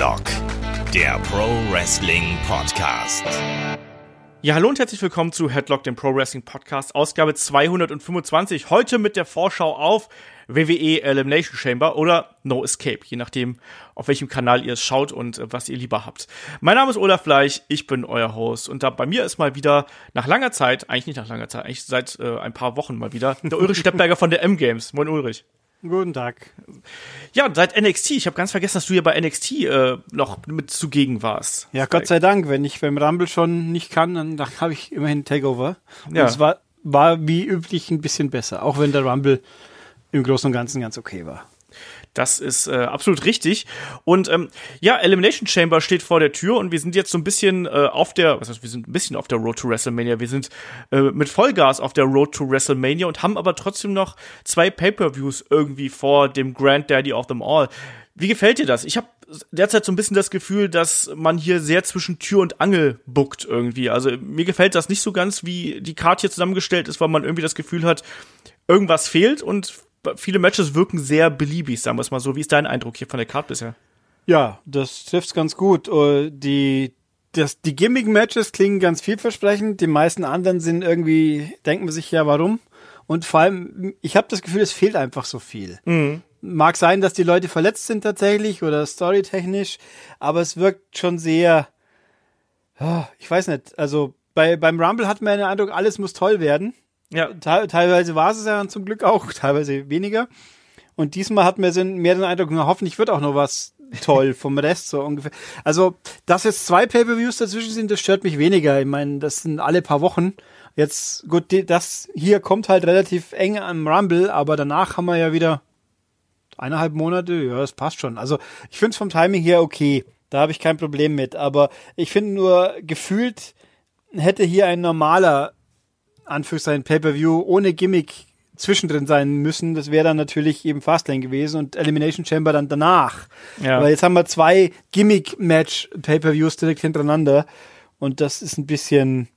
Headlock, der Pro Wrestling Podcast. Ja, hallo und herzlich willkommen zu Headlock, dem Pro Wrestling Podcast, Ausgabe 225. Heute mit der Vorschau auf WWE Elimination Chamber oder No Escape, je nachdem, auf welchem Kanal ihr es schaut und äh, was ihr lieber habt. Mein Name ist Olaf Fleich, ich bin euer Host und da bei mir ist mal wieder nach langer Zeit, eigentlich nicht nach langer Zeit, eigentlich seit äh, ein paar Wochen mal wieder, der Ulrich Steppberger von der M-Games. Moin Ulrich. Guten Tag. Ja, seit NXT. Ich habe ganz vergessen, dass du ja bei NXT äh, noch mit zugegen warst. Ja, Gott sei Dank. Wenn ich beim Rumble schon nicht kann, dann, dann habe ich immerhin Takeover. Und ja. es war, war wie üblich ein bisschen besser, auch wenn der Rumble im Großen und Ganzen ganz okay war. Das ist äh, absolut richtig. Und ähm, ja, Elimination Chamber steht vor der Tür und wir sind jetzt so ein bisschen äh, auf der, was heißt, wir sind ein bisschen auf der Road to WrestleMania. Wir sind äh, mit Vollgas auf der Road to WrestleMania und haben aber trotzdem noch zwei Pay-per-Views irgendwie vor dem Granddaddy of them all. Wie gefällt dir das? Ich habe derzeit so ein bisschen das Gefühl, dass man hier sehr zwischen Tür und Angel buckt irgendwie. Also mir gefällt das nicht so ganz, wie die Karte hier zusammengestellt ist, weil man irgendwie das Gefühl hat, irgendwas fehlt und viele Matches wirken sehr beliebig, sagen wir es mal so. Wie ist dein Eindruck hier von der Card bisher? Ja, das trifft's ganz gut. Äh, die, das, die Gimmick-Matches klingen ganz vielversprechend. Die meisten anderen sind irgendwie, denken man sich ja, warum? Und vor allem, ich habe das Gefühl, es fehlt einfach so viel. Mhm. Mag sein, dass die Leute verletzt sind tatsächlich oder storytechnisch, aber es wirkt schon sehr, oh, ich weiß nicht, also bei, beim Rumble hat man den Eindruck, alles muss toll werden. Ja. Te teilweise war es ja zum Glück auch, teilweise weniger. Und diesmal hat man mehr den Eindruck, na, hoffentlich wird auch noch was toll vom Rest so ungefähr. Also, dass jetzt zwei Pay-per-Views dazwischen sind, das stört mich weniger. Ich meine, das sind alle paar Wochen. Jetzt, gut, das hier kommt halt relativ eng am Rumble, aber danach haben wir ja wieder eineinhalb Monate. Ja, das passt schon. Also, ich finde es vom Timing her okay. Da habe ich kein Problem mit. Aber ich finde nur, gefühlt hätte hier ein normaler Anführungszeichen Pay-Per-View ohne Gimmick zwischendrin sein müssen. Das wäre dann natürlich eben Fastlane gewesen und Elimination Chamber dann danach. Ja. Weil jetzt haben wir zwei Gimmick-Match Pay-Per-Views direkt hintereinander und das ist ein bisschen,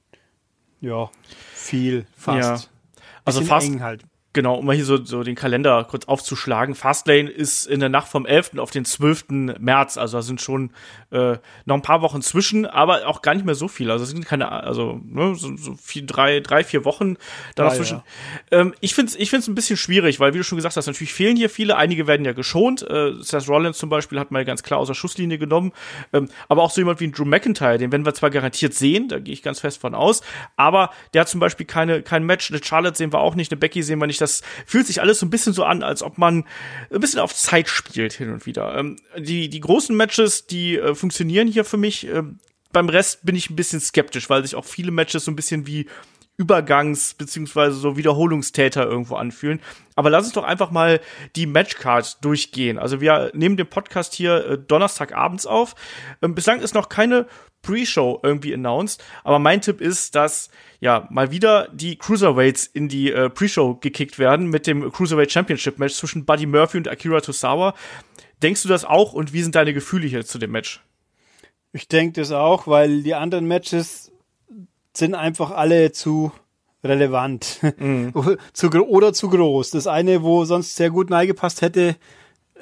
ja, viel fast. Ja. Also fast, halt. Genau, um mal hier so, so den Kalender kurz aufzuschlagen. Fastlane ist in der Nacht vom 11. auf den 12. März, also da sind schon äh, noch ein paar Wochen zwischen, aber auch gar nicht mehr so viel. Also es sind keine, also ne, so, so vier, drei, drei, vier Wochen dazwischen. Ja. Ähm, ich finde es ich find's ein bisschen schwierig, weil wie du schon gesagt hast, natürlich fehlen hier viele. Einige werden ja geschont. Äh, Seth Rollins zum Beispiel hat mal ganz klar aus der Schusslinie genommen. Ähm, aber auch so jemand wie ein Drew McIntyre, den werden wir zwar garantiert sehen, da gehe ich ganz fest von aus, aber der hat zum Beispiel keine, kein Match. Eine Charlotte sehen wir auch nicht, eine Becky sehen wir nicht das fühlt sich alles so ein bisschen so an, als ob man ein bisschen auf Zeit spielt hin und wieder. Ähm, die, die großen Matches, die äh, funktionieren hier für mich. Ähm, beim Rest bin ich ein bisschen skeptisch, weil sich auch viele Matches so ein bisschen wie Übergangs- beziehungsweise so Wiederholungstäter irgendwo anfühlen. Aber lass uns doch einfach mal die Matchcard durchgehen. Also wir nehmen den Podcast hier äh, Donnerstagabends auf. Ähm, bislang ist noch keine Pre-Show irgendwie announced. Aber mein Tipp ist, dass ja mal wieder die Cruiserweights in die äh, Pre-Show gekickt werden mit dem Cruiserweight Championship Match zwischen Buddy Murphy und Akira Tosawa. Denkst du das auch und wie sind deine Gefühle hier zu dem Match? Ich denke das auch, weil die anderen Matches sind einfach alle zu relevant mhm. zu, oder zu groß. Das eine, wo sonst sehr gut neigepasst hätte,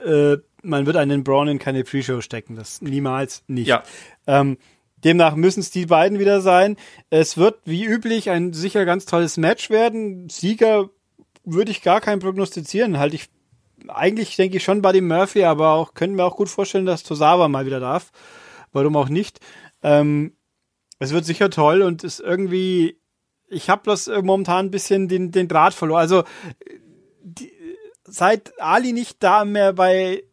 äh, man wird einen Braun in keine Pre-Show stecken. Das niemals nicht. Ja. Ähm, Demnach müssen es die beiden wieder sein. Es wird wie üblich ein sicher ganz tolles Match werden. Sieger würde ich gar keinen prognostizieren. Halt ich eigentlich denke ich schon Buddy Murphy, aber auch können wir auch gut vorstellen, dass Tosawa mal wieder darf. Warum auch nicht? Ähm, es wird sicher toll und ist irgendwie. Ich habe das momentan ein bisschen den, den Draht verloren. Also die, seit Ali nicht da mehr bei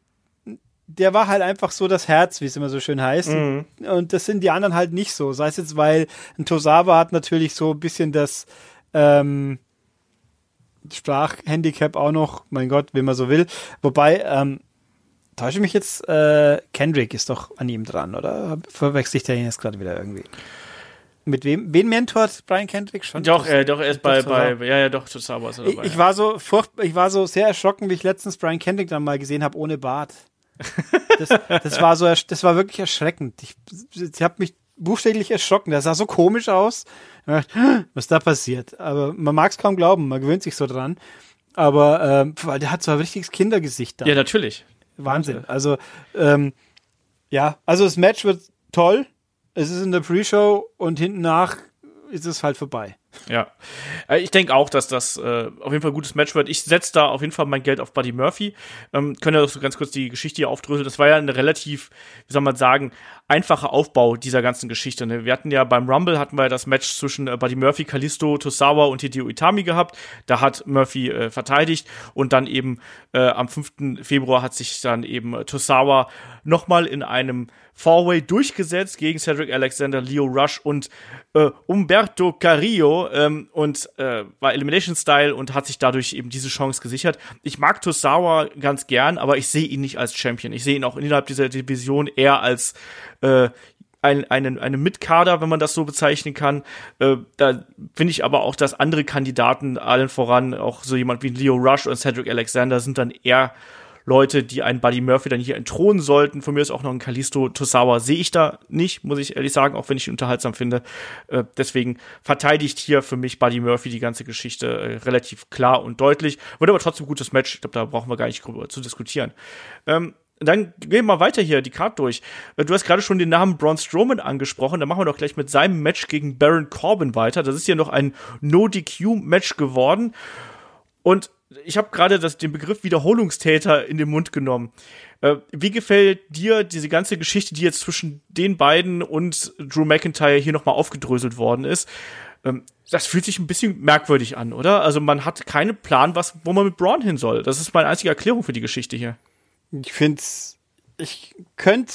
der war halt einfach so das Herz, wie es immer so schön heißt. Mhm. Und das sind die anderen halt nicht so. Sei es jetzt, weil ein Tosawa hat natürlich so ein bisschen das ähm, Sprachhandicap auch noch, mein Gott, wie man so will. Wobei, ähm, täusche mich jetzt, äh, Kendrick ist doch an ihm dran, oder? Verwechsel ich den jetzt gerade wieder irgendwie? Mit wem? Wen mentort Brian Kendrick schon? Doch, äh, doch, er ist bei, bei, ja, ja, doch, Tosawa ist dabei. Ich, ich war so furcht, ich war so sehr erschrocken, wie ich letztens Brian Kendrick dann mal gesehen habe, ohne Bart. Das, das war so, das war wirklich erschreckend. Ich, ich habe mich buchstäblich erschrocken. Das sah so komisch aus. Was da passiert? Aber man mag es kaum glauben. Man gewöhnt sich so dran. Aber ähm, der hat so ein richtiges Kindergesicht da. Ja, natürlich. Wahnsinn. Also ähm, Ja, also das Match wird toll. Es ist in der Pre-Show und hinten nach ist es halt vorbei. Ja, äh, ich denke auch, dass das äh, auf jeden Fall ein gutes Match wird. Ich setze da auf jeden Fall mein Geld auf Buddy Murphy. Ähm, können ja so ganz kurz die Geschichte hier aufdröseln. Das war ja eine relativ, wie soll man sagen, einfacher Aufbau dieser ganzen Geschichte. Ne? Wir hatten ja beim Rumble hatten wir das Match zwischen äh, Buddy Murphy, Kalisto, Tosawa und Hideo Itami gehabt. Da hat Murphy äh, verteidigt und dann eben äh, am 5. Februar hat sich dann eben äh, Tosawa nochmal in einem Four-Way durchgesetzt gegen Cedric Alexander, Leo Rush und äh, Umberto Carrillo ähm, und äh, war Elimination Style und hat sich dadurch eben diese Chance gesichert. Ich mag Tosawa ganz gern, aber ich sehe ihn nicht als Champion. Ich sehe ihn auch innerhalb dieser Division eher als äh, ein, einen, eine Mitkader, wenn man das so bezeichnen kann. Äh, da finde ich aber auch, dass andere Kandidaten, allen voran auch so jemand wie Leo Rush und Cedric Alexander, sind dann eher Leute, die einen Buddy Murphy dann hier entthronen sollten. Von mir ist auch noch ein Kalisto Tosawa, sehe ich da nicht, muss ich ehrlich sagen, auch wenn ich ihn unterhaltsam finde. Äh, deswegen verteidigt hier für mich Buddy Murphy die ganze Geschichte äh, relativ klar und deutlich. Wird aber trotzdem ein gutes Match. Ich glaube, da brauchen wir gar nicht drüber zu diskutieren. Ähm, dann gehen wir mal weiter hier, die Karte durch. Äh, du hast gerade schon den Namen Braun Strowman angesprochen. Dann machen wir doch gleich mit seinem Match gegen Baron Corbin weiter. Das ist hier noch ein No-DQ-Match geworden. Und ich habe gerade den Begriff Wiederholungstäter in den Mund genommen. Äh, wie gefällt dir diese ganze Geschichte, die jetzt zwischen den beiden und Drew McIntyre hier nochmal aufgedröselt worden ist? Ähm, das fühlt sich ein bisschen merkwürdig an, oder? Also man hat keinen Plan, was, wo man mit Braun hin soll. Das ist meine einzige Erklärung für die Geschichte hier. Ich finde ich könnte,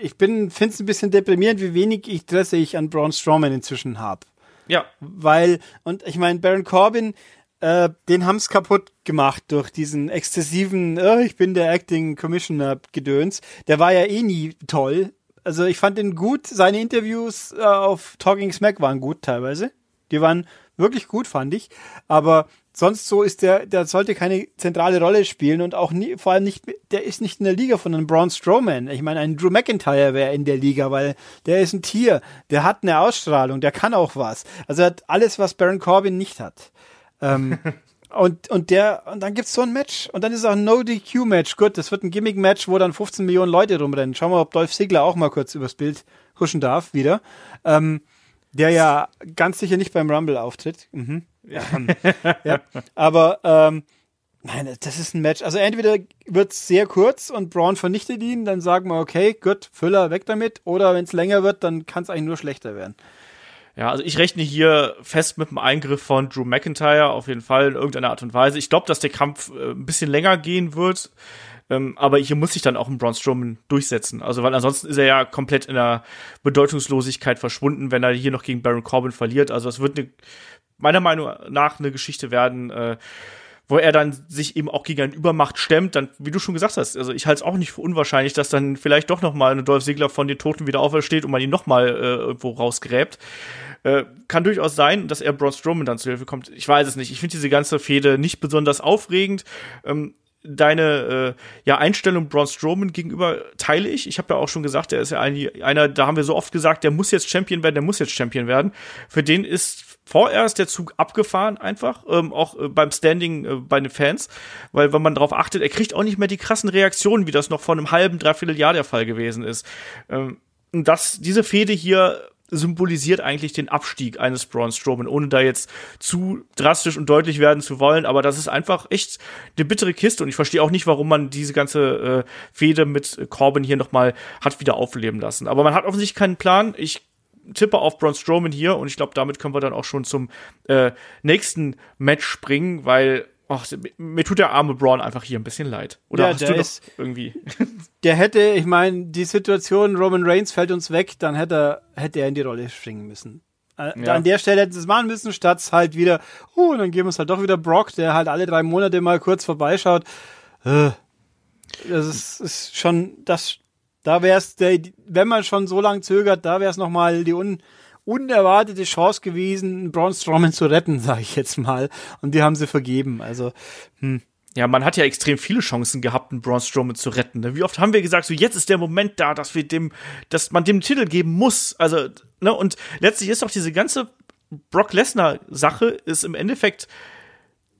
ich bin, finde es ein bisschen deprimierend, wie wenig Interesse ich an Braun Strowman inzwischen habe. Ja. Weil, und ich meine, Baron Corbin, äh, den haben's kaputt gemacht durch diesen exzessiven, oh, ich bin der Acting Commissioner Gedöns. Der war ja eh nie toll. Also ich fand ihn gut. Seine Interviews äh, auf Talking Smack waren gut teilweise. Die waren wirklich gut, fand ich. Aber sonst so ist der, der sollte keine zentrale Rolle spielen und auch nie, vor allem nicht, der ist nicht in der Liga von einem Braun Strowman. Ich meine, ein Drew McIntyre wäre in der Liga, weil der ist ein Tier, der hat eine Ausstrahlung, der kann auch was. Also er hat alles, was Baron Corbin nicht hat. Ähm, und, und der, und dann gibt's so ein Match. Und dann ist auch ein No-DQ-Match. Gut, das wird ein Gimmick-Match, wo dann 15 Millionen Leute rumrennen. Schauen wir, ob Dolph Ziggler auch mal kurz übers Bild huschen darf, wieder. Ähm, der ja ganz sicher nicht beim Rumble auftritt. Mhm. Ja. ja. Aber, ähm, Nein, das ist ein Match. Also entweder wird's sehr kurz und Braun vernichtet ihn, dann sagen wir, okay, gut, Füller weg damit. Oder wenn es länger wird, dann kann es eigentlich nur schlechter werden. Ja, also ich rechne hier fest mit dem Eingriff von Drew McIntyre auf jeden Fall in irgendeiner Art und Weise. Ich glaube, dass der Kampf äh, ein bisschen länger gehen wird. Ähm, aber hier muss sich dann auch ein Braun Strowman durchsetzen. Also, weil ansonsten ist er ja komplett in der Bedeutungslosigkeit verschwunden, wenn er hier noch gegen Baron Corbin verliert. Also, es wird eine, meiner Meinung nach eine Geschichte werden, äh, wo er dann sich eben auch gegen eine Übermacht stemmt, dann, wie du schon gesagt hast, also ich halte es auch nicht für unwahrscheinlich, dass dann vielleicht doch noch mal eine Dolph Ziggler von den Toten wieder aufersteht und man ihn noch mal äh, irgendwo rausgräbt. Äh, kann durchaus sein, dass er Braun Strowman dann zu Hilfe kommt. Ich weiß es nicht. Ich finde diese ganze Fehde nicht besonders aufregend. Ähm, deine äh, ja, Einstellung Braun Strowman gegenüber teile ich. Ich habe ja auch schon gesagt, er ist ja ein, einer, da haben wir so oft gesagt, der muss jetzt Champion werden, der muss jetzt Champion werden. Für den ist vorerst der Zug abgefahren einfach, ähm, auch äh, beim Standing äh, bei den Fans, weil wenn man darauf achtet, er kriegt auch nicht mehr die krassen Reaktionen, wie das noch vor einem halben, dreiviertel Jahr der Fall gewesen ist. Ähm, das, diese Fehde hier symbolisiert eigentlich den Abstieg eines Braun Strowman, ohne da jetzt zu drastisch und deutlich werden zu wollen. Aber das ist einfach echt eine bittere Kiste und ich verstehe auch nicht, warum man diese ganze äh, Fehde mit Corbin hier nochmal hat wieder aufleben lassen. Aber man hat offensichtlich keinen Plan. Ich tippe auf Braun Strowman hier und ich glaube, damit können wir dann auch schon zum äh, nächsten Match springen, weil ach, mir tut der arme Braun einfach hier ein bisschen leid. Oder ja, hast du ist, irgendwie? Der hätte, ich meine, die Situation, Roman Reigns fällt uns weg, dann hätte er, hätte er in die Rolle springen müssen. Äh, ja. An der Stelle hätten sie es machen müssen, statt halt wieder, oh, dann geben wir es halt doch wieder Brock, der halt alle drei Monate mal kurz vorbeischaut. Äh, das ist, ist schon, das, da wäre es, wenn man schon so lange zögert, da wäre es nochmal die un, unerwartete Chance gewesen, Braun Strowman zu retten, sage ich jetzt mal. Und die haben sie vergeben. Also, hm. Ja, man hat ja extrem viele Chancen gehabt, einen Braun Strowman zu retten. Ne? Wie oft haben wir gesagt, so jetzt ist der Moment da, dass wir dem, dass man dem Titel geben muss. Also, ne, und letztlich ist auch diese ganze Brock Lesnar Sache ist im Endeffekt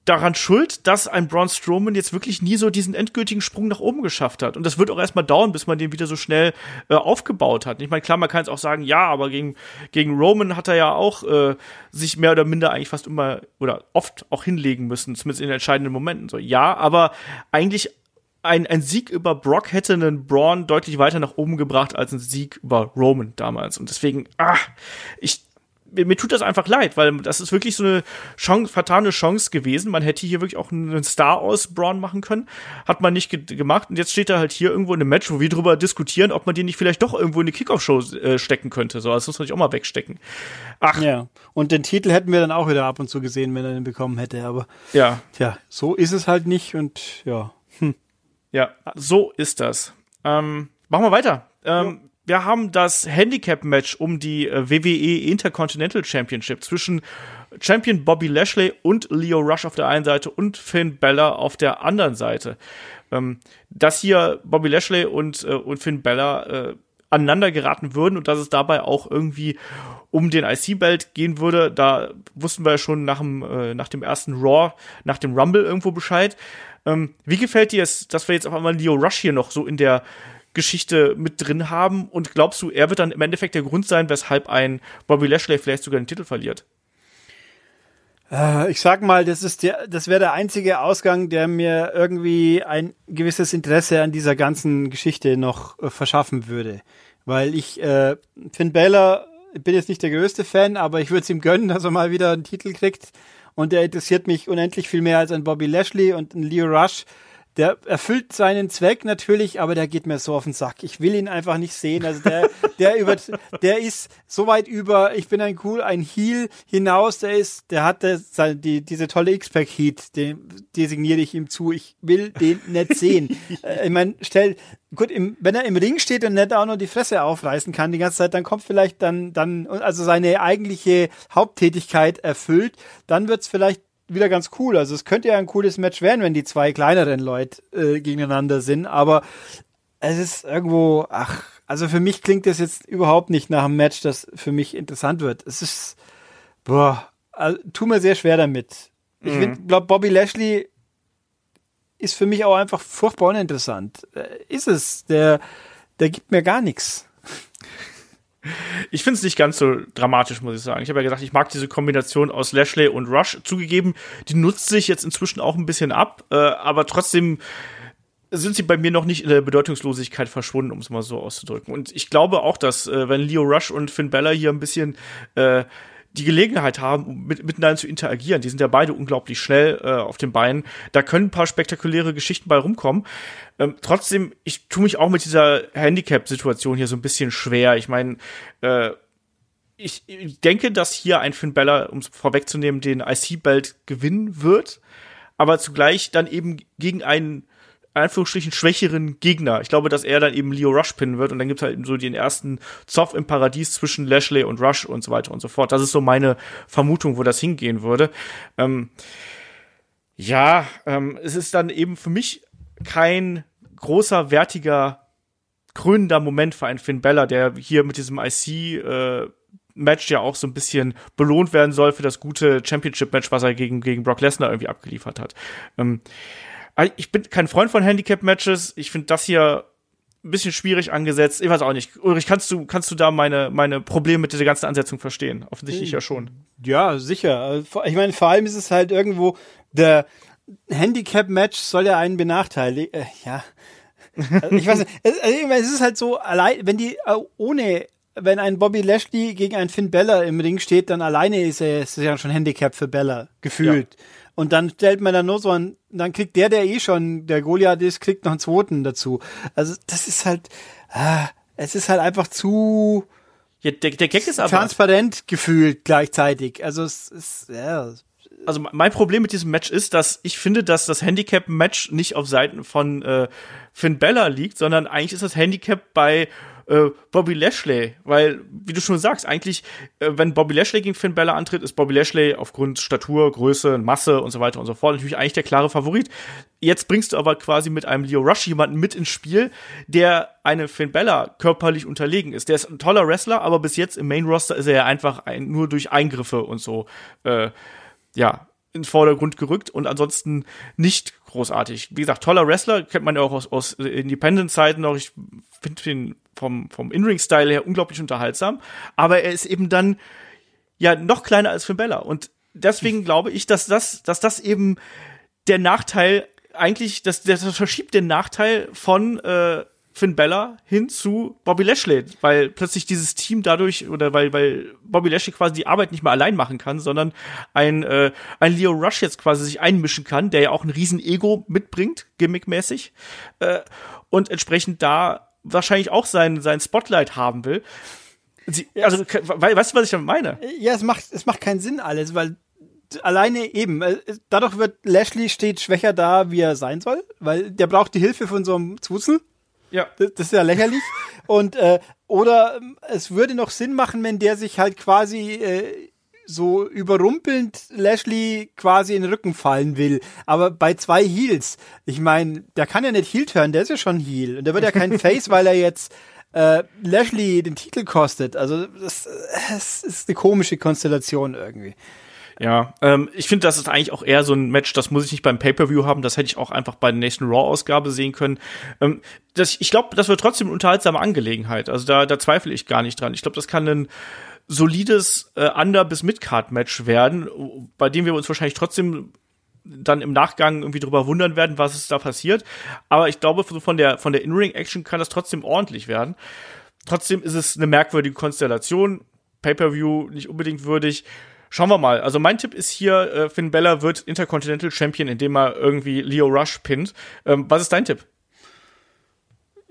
daran schuld, dass ein Braun Strowman jetzt wirklich nie so diesen endgültigen Sprung nach oben geschafft hat. Und das wird auch erstmal dauern, bis man den wieder so schnell äh, aufgebaut hat. Ich meine, klar, man kann jetzt auch sagen, ja, aber gegen, gegen Roman hat er ja auch äh, sich mehr oder minder eigentlich fast immer oder oft auch hinlegen müssen, zumindest in entscheidenden Momenten. So, ja, aber eigentlich ein, ein Sieg über Brock hätte einen Braun deutlich weiter nach oben gebracht als ein Sieg über Roman damals. Und deswegen, ah, ich mir, mir tut das einfach leid, weil das ist wirklich so eine Chance, fatale Chance gewesen. Man hätte hier wirklich auch einen Star aus Braun machen können. Hat man nicht ge gemacht. Und jetzt steht er halt hier irgendwo in einem Match, wo wir drüber diskutieren, ob man den nicht vielleicht doch irgendwo in die Kickoff-Show äh, stecken könnte. So, das muss man nicht auch mal wegstecken. Ach. Ja. Und den Titel hätten wir dann auch wieder ab und zu gesehen, wenn er den bekommen hätte. Aber ja. Tja, so ist es halt nicht und ja. Hm. Ja, so ist das. Ähm, machen wir weiter. Ähm, wir haben das Handicap-Match um die äh, WWE Intercontinental Championship zwischen Champion Bobby Lashley und Leo Rush auf der einen Seite und Finn Bella auf der anderen Seite. Ähm, dass hier Bobby Lashley und, äh, und Finn Bella äh, aneinander geraten würden und dass es dabei auch irgendwie um den IC-Belt gehen würde, da wussten wir ja schon nach dem, äh, nach dem ersten Raw, nach dem Rumble irgendwo Bescheid. Ähm, wie gefällt dir es, dass wir jetzt auf einmal Leo Rush hier noch so in der Geschichte mit drin haben? Und glaubst du, er wird dann im Endeffekt der Grund sein, weshalb ein Bobby Lashley vielleicht sogar den Titel verliert? Äh, ich sag mal, das ist der, das wäre der einzige Ausgang, der mir irgendwie ein gewisses Interesse an dieser ganzen Geschichte noch äh, verschaffen würde. Weil ich äh, Finn Balor bin jetzt nicht der größte Fan, aber ich würde es ihm gönnen, dass er mal wieder einen Titel kriegt. Und der interessiert mich unendlich viel mehr als ein Bobby Lashley und ein Leo Rush der erfüllt seinen Zweck natürlich, aber der geht mir so auf den Sack. Ich will ihn einfach nicht sehen. Also der, der über, der ist so weit über, ich bin ein cool, ein Heel hinaus, der ist, der hatte die, diese tolle X-Pack Heat, den designiere ich ihm zu. Ich will den nicht sehen. Äh, ich meine, stell, gut, im, wenn er im Ring steht und nicht auch nur die Fresse aufreißen kann die ganze Zeit, dann kommt vielleicht dann, dann, also seine eigentliche Haupttätigkeit erfüllt, dann wird's vielleicht wieder ganz cool. Also es könnte ja ein cooles Match werden, wenn die zwei kleineren Leute äh, gegeneinander sind, aber es ist irgendwo, ach, also für mich klingt das jetzt überhaupt nicht nach einem Match, das für mich interessant wird. Es ist, boah, also, tu mir sehr schwer damit. Ich mhm. glaube, Bobby Lashley ist für mich auch einfach furchtbar uninteressant. Äh, ist es. Der, der gibt mir gar nichts. Ich finde es nicht ganz so dramatisch, muss ich sagen. Ich habe ja gesagt, ich mag diese Kombination aus Lashley und Rush. Zugegeben, die nutzt sich jetzt inzwischen auch ein bisschen ab, äh, aber trotzdem sind sie bei mir noch nicht in der Bedeutungslosigkeit verschwunden, um es mal so auszudrücken. Und ich glaube auch, dass äh, wenn Leo Rush und Finn Bella hier ein bisschen äh, die Gelegenheit haben, mit, miteinander zu interagieren. Die sind ja beide unglaublich schnell äh, auf den Beinen. Da können ein paar spektakuläre Geschichten bei rumkommen. Ähm, trotzdem, ich tue mich auch mit dieser Handicap-Situation hier so ein bisschen schwer. Ich meine, äh, ich, denke, dass hier ein Finn Bella, um es vorwegzunehmen, den IC-Belt gewinnen wird, aber zugleich dann eben gegen einen Anführungsstrichen schwächeren Gegner. Ich glaube, dass er dann eben Leo Rush pinnen wird und dann gibt's halt eben so den ersten Zoff im Paradies zwischen Lashley und Rush und so weiter und so fort. Das ist so meine Vermutung, wo das hingehen würde. Ähm, ja, ähm, es ist dann eben für mich kein großer, wertiger, krönender Moment für einen Finn Bella, der hier mit diesem IC äh, Match ja auch so ein bisschen belohnt werden soll für das gute Championship-Match, was er gegen, gegen Brock Lesnar irgendwie abgeliefert hat. Ähm, ich bin kein Freund von Handicap-Matches. Ich finde das hier ein bisschen schwierig angesetzt. Ich weiß auch nicht. Ulrich, kannst du, kannst du da meine, meine Probleme mit dieser ganzen Ansetzung verstehen? Offensichtlich ja schon. Ja, sicher. Ich meine, vor allem ist es halt irgendwo, der Handicap-Match soll ja einen benachteiligen. Äh, ja. Also ich weiß nicht. Also es ist halt so, allein, wenn die äh, ohne wenn ein Bobby Lashley gegen einen Finn Bella im Ring steht, dann alleine ist er, ist ja schon Handicap für Bella, gefühlt. Ja. Und dann stellt man dann nur so ein, dann kriegt der, der eh schon der Goliath ist, kriegt noch einen zweiten dazu. Also das ist halt, ah, es ist halt einfach zu ja, der, der Gag ist aber transparent gefühlt gleichzeitig. Also es ist, ja. Also mein Problem mit diesem Match ist, dass ich finde, dass das Handicap-Match nicht auf Seiten von äh, Finn Bella liegt, sondern eigentlich ist das Handicap bei äh, Bobby Lashley, weil, wie du schon sagst, eigentlich, äh, wenn Bobby Lashley gegen Finn Bella antritt, ist Bobby Lashley aufgrund Statur, Größe, Masse und so weiter und so fort natürlich eigentlich der klare Favorit. Jetzt bringst du aber quasi mit einem Leo Rush jemanden mit ins Spiel, der eine Finn Bella körperlich unterlegen ist. Der ist ein toller Wrestler, aber bis jetzt im Main Roster ist er ja einfach ein, nur durch Eingriffe und so, äh, ja, in Vordergrund gerückt und ansonsten nicht großartig. Wie gesagt, toller Wrestler, kennt man ja auch aus, aus Independent-Zeiten noch. Ich finde den vom, vom In-Ring-Style her unglaublich unterhaltsam. Aber er ist eben dann ja noch kleiner als Finn Bella. Und deswegen glaube ich, dass das, dass das eben der Nachteil eigentlich, das, das verschiebt den Nachteil von äh, Finn Bella hin zu Bobby Lashley, weil plötzlich dieses Team dadurch oder weil weil Bobby Lashley quasi die Arbeit nicht mehr allein machen kann, sondern ein äh, ein Leo Rush jetzt quasi sich einmischen kann, der ja auch ein riesen Ego mitbringt, gimmickmäßig äh, und entsprechend da wahrscheinlich auch sein sein Spotlight haben will. Sie, also weißt du, was ich damit meine? Ja, es macht es macht keinen Sinn alles, weil alleine eben, äh, dadurch wird Lashley steht schwächer da, wie er sein soll, weil der braucht die Hilfe von so einem Zwuzel ja. Das, das ist ja lächerlich. Und äh, oder ähm, es würde noch Sinn machen, wenn der sich halt quasi äh, so überrumpelnd Lashley quasi in den Rücken fallen will. Aber bei zwei Heels, ich meine, der kann ja nicht Heel turn, der ist ja schon Heel. Und der wird ja kein Face, weil er jetzt äh, Lashley den Titel kostet. Also das, das ist eine komische Konstellation irgendwie. Ja, ähm, ich finde, das ist eigentlich auch eher so ein Match, das muss ich nicht beim Pay-Per-View haben, das hätte ich auch einfach bei der nächsten Raw-Ausgabe sehen können. Ähm, das, ich glaube, das wird trotzdem eine unterhaltsame Angelegenheit. Also da, da zweifle ich gar nicht dran. Ich glaube, das kann ein solides äh, Under- bis Mid-Card-Match werden, bei dem wir uns wahrscheinlich trotzdem dann im Nachgang irgendwie drüber wundern werden, was ist da passiert. Aber ich glaube, von der, von der In-Ring-Action kann das trotzdem ordentlich werden. Trotzdem ist es eine merkwürdige Konstellation. Pay-Per-View nicht unbedingt würdig. Schauen wir mal. Also mein Tipp ist hier, äh, Finn Bella wird Intercontinental Champion, indem er irgendwie Leo Rush pinnt. Ähm, was ist dein Tipp?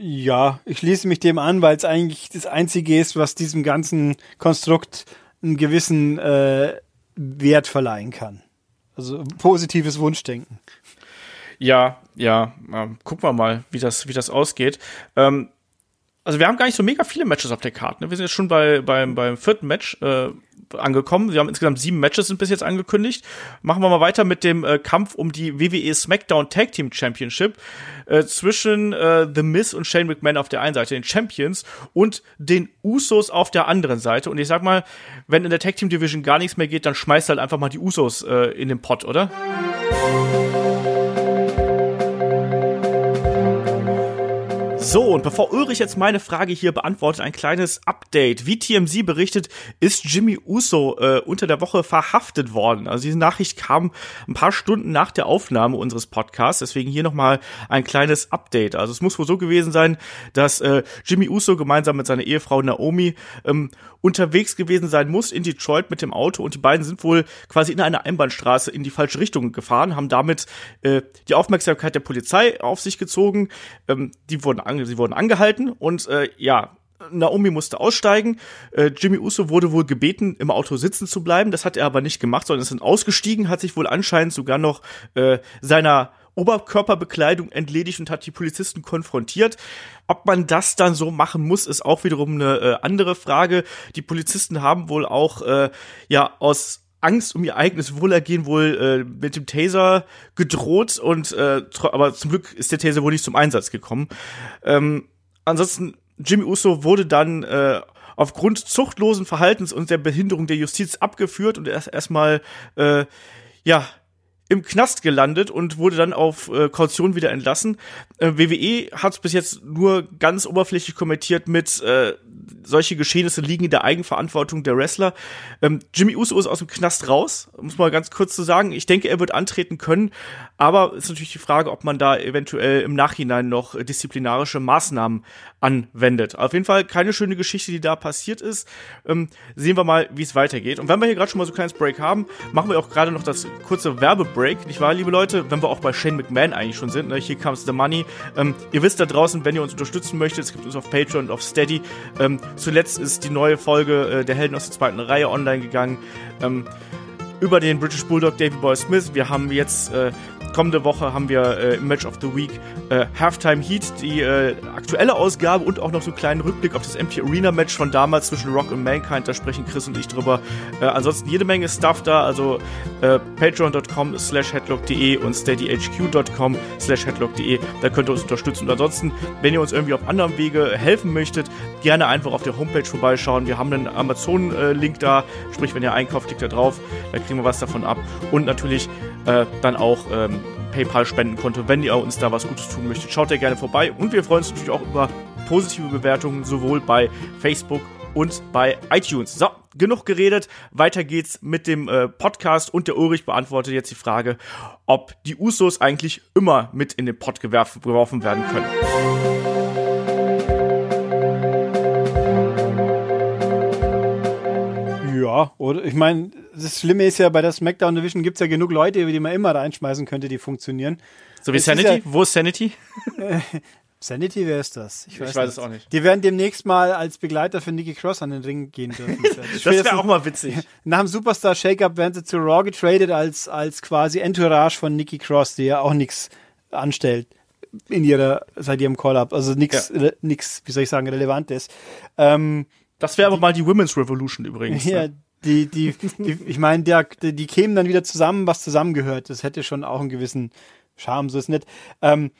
Ja, ich schließe mich dem an, weil es eigentlich das Einzige ist, was diesem ganzen Konstrukt einen gewissen äh, Wert verleihen kann. Also positives Wunschdenken. Ja, ja, ähm, gucken wir mal, wie das, wie das ausgeht. Ähm, also wir haben gar nicht so mega viele Matches auf der Karte. Ne? Wir sind jetzt schon bei, beim, beim vierten Match. Äh, angekommen. Wir haben insgesamt sieben Matches sind bis jetzt angekündigt. Machen wir mal weiter mit dem äh, Kampf um die WWE SmackDown Tag Team Championship äh, zwischen äh, The Miz und Shane McMahon auf der einen Seite, den Champions, und den Usos auf der anderen Seite. Und ich sag mal, wenn in der Tag Team Division gar nichts mehr geht, dann schmeißt halt einfach mal die Usos äh, in den Pot, oder? So, und bevor Ulrich jetzt meine Frage hier beantwortet, ein kleines Update. Wie TMZ berichtet, ist Jimmy Uso äh, unter der Woche verhaftet worden. Also diese Nachricht kam ein paar Stunden nach der Aufnahme unseres Podcasts, deswegen hier nochmal ein kleines Update. Also es muss wohl so gewesen sein, dass äh, Jimmy Uso gemeinsam mit seiner Ehefrau Naomi ähm, unterwegs gewesen sein muss in Detroit mit dem Auto und die beiden sind wohl quasi in einer Einbahnstraße in die falsche Richtung gefahren, haben damit äh, die Aufmerksamkeit der Polizei auf sich gezogen. Ähm, die wurden sie wurden angehalten und äh, ja, Naomi musste aussteigen. Äh, Jimmy Uso wurde wohl gebeten, im Auto sitzen zu bleiben. Das hat er aber nicht gemacht, sondern ist dann ausgestiegen, hat sich wohl anscheinend sogar noch äh, seiner Oberkörperbekleidung entledigt und hat die Polizisten konfrontiert. Ob man das dann so machen muss, ist auch wiederum eine äh, andere Frage. Die Polizisten haben wohl auch äh, ja aus Angst um ihr eigenes Wohlergehen wohl äh, mit dem Taser gedroht und äh, aber zum Glück ist der Taser wohl nicht zum Einsatz gekommen. Ähm, ansonsten Jimmy Uso wurde dann äh, aufgrund zuchtlosen Verhaltens und der Behinderung der Justiz abgeführt und erst erstmal äh, ja im Knast gelandet und wurde dann auf äh, Kaution wieder entlassen. Äh, WWE hat bis jetzt nur ganz oberflächlich kommentiert mit äh, solche Geschehnisse liegen in der Eigenverantwortung der Wrestler. Ähm, Jimmy Uso ist aus dem Knast raus, muss man ganz kurz zu so sagen. Ich denke, er wird antreten können, aber ist natürlich die Frage, ob man da eventuell im Nachhinein noch disziplinarische Maßnahmen anwendet. Auf jeden Fall keine schöne Geschichte, die da passiert ist. Ähm, sehen wir mal, wie es weitergeht. Und wenn wir hier gerade schon mal so ein kleines Break haben, machen wir auch gerade noch das kurze Werbebreak, nicht wahr, liebe Leute? Wenn wir auch bei Shane McMahon eigentlich schon sind, ne? hier comes the money. Ähm, ihr wisst da draußen, wenn ihr uns unterstützen möchtet, es gibt uns auf Patreon und auf Steady. Ähm, zuletzt ist die neue Folge äh, der Helden aus der zweiten Reihe online gegangen. Ähm, über den British Bulldog Davy Boy Smith. Wir haben jetzt äh, kommende Woche haben wir äh, im Match of the Week äh, Halftime Heat, die äh, aktuelle Ausgabe und auch noch so einen kleinen Rückblick auf das Empty Arena Match von damals zwischen Rock und Mankind. Da sprechen Chris und ich drüber. Äh, ansonsten jede Menge Stuff da, also äh, patreon.com slash headlock.de und steadyhq.com slash headlock.de. Da könnt ihr uns unterstützen. Und ansonsten, wenn ihr uns irgendwie auf anderem Wege helfen möchtet, gerne einfach auf der Homepage vorbeischauen. Wir haben einen Amazon-Link da, sprich, wenn ihr einkauft, klickt da drauf, da kriegen wir was davon ab. Und natürlich äh, dann auch ähm, PayPal-Spendenkonto, wenn ihr uns da was Gutes tun möchtet. Schaut da gerne vorbei. Und wir freuen uns natürlich auch über positive Bewertungen, sowohl bei Facebook und bei iTunes. So, genug geredet. Weiter geht's mit dem äh, Podcast und der Ulrich beantwortet jetzt die Frage, ob die Usos eigentlich immer mit in den Pott geworfen werden können. Ja, oder ich meine, das Schlimme ist ja, bei der SmackDown Division gibt es ja genug Leute, die man immer reinschmeißen könnte, die funktionieren. So wie Es Sanity? ja- Wo ist Sanity? Sanity, wer ist das? Ich weiß es auch nicht. Die werden demnächst mal als Begleiter für Nikki Cross an den Ring gehen dürfen. Das wäre auch mal witzig. Nach dem Superstar Shake-Up werden sie zu Raw getradet als, als quasi Entourage von Nikki Cross, die ja auch nichts anstellt in ihrer, seit ihrem Call-Up. Also nichts, Ja. nix, wie soll ich sagen, Relevantes. Ähm, Das wäre aber mal die Women's Revolution übrigens. ja, Ne? Die, die, die, ich meine, die, die kämen dann wieder zusammen, was zusammengehört. Das hätte schon auch einen gewissen Charme, so ist nicht. Ähm,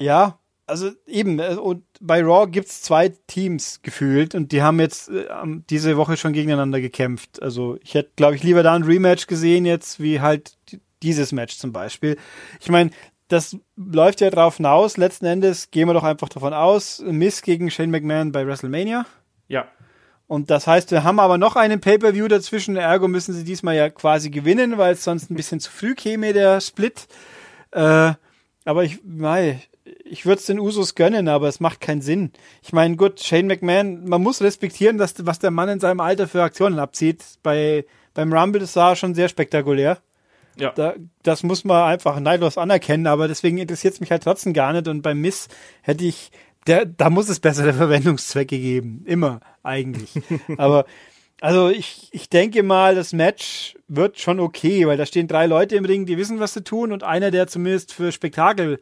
ja, also eben, äh, und bei Raw gibt's zwei Teams gefühlt und die haben jetzt äh, diese Woche schon gegeneinander gekämpft. Also ich hätte, glaube ich, lieber da ein Rematch gesehen jetzt, wie halt die- dieses Match zum Beispiel. Ich meine, das läuft ja drauf hinaus. Letzten Endes gehen wir doch einfach davon aus, Miss gegen Shane McMahon bei WrestleMania. Ja. Und das heißt, wir haben aber noch einen Pay-Per-View dazwischen. Ergo müssen sie diesmal ja quasi gewinnen, weil es sonst ein bisschen zu früh käme, der Split. Äh, aber ich, mei, ich würde es den Usos gönnen, aber es macht keinen Sinn. Ich meine, gut, Shane McMahon, man muss respektieren, dass, was der Mann in seinem Alter für Aktionen abzieht. Bei, beim Rumble, das war schon sehr spektakulär. Ja. Da, das muss man einfach neidlos anerkennen, aber deswegen interessiert es mich halt trotzdem gar nicht. Und beim Miss hätte ich, der, da muss es bessere Verwendungszwecke geben. Immer, eigentlich. aber, also ich, ich denke mal, das Match wird schon okay, weil da stehen drei Leute im Ring, die wissen, was sie tun und einer, der zumindest für Spektakel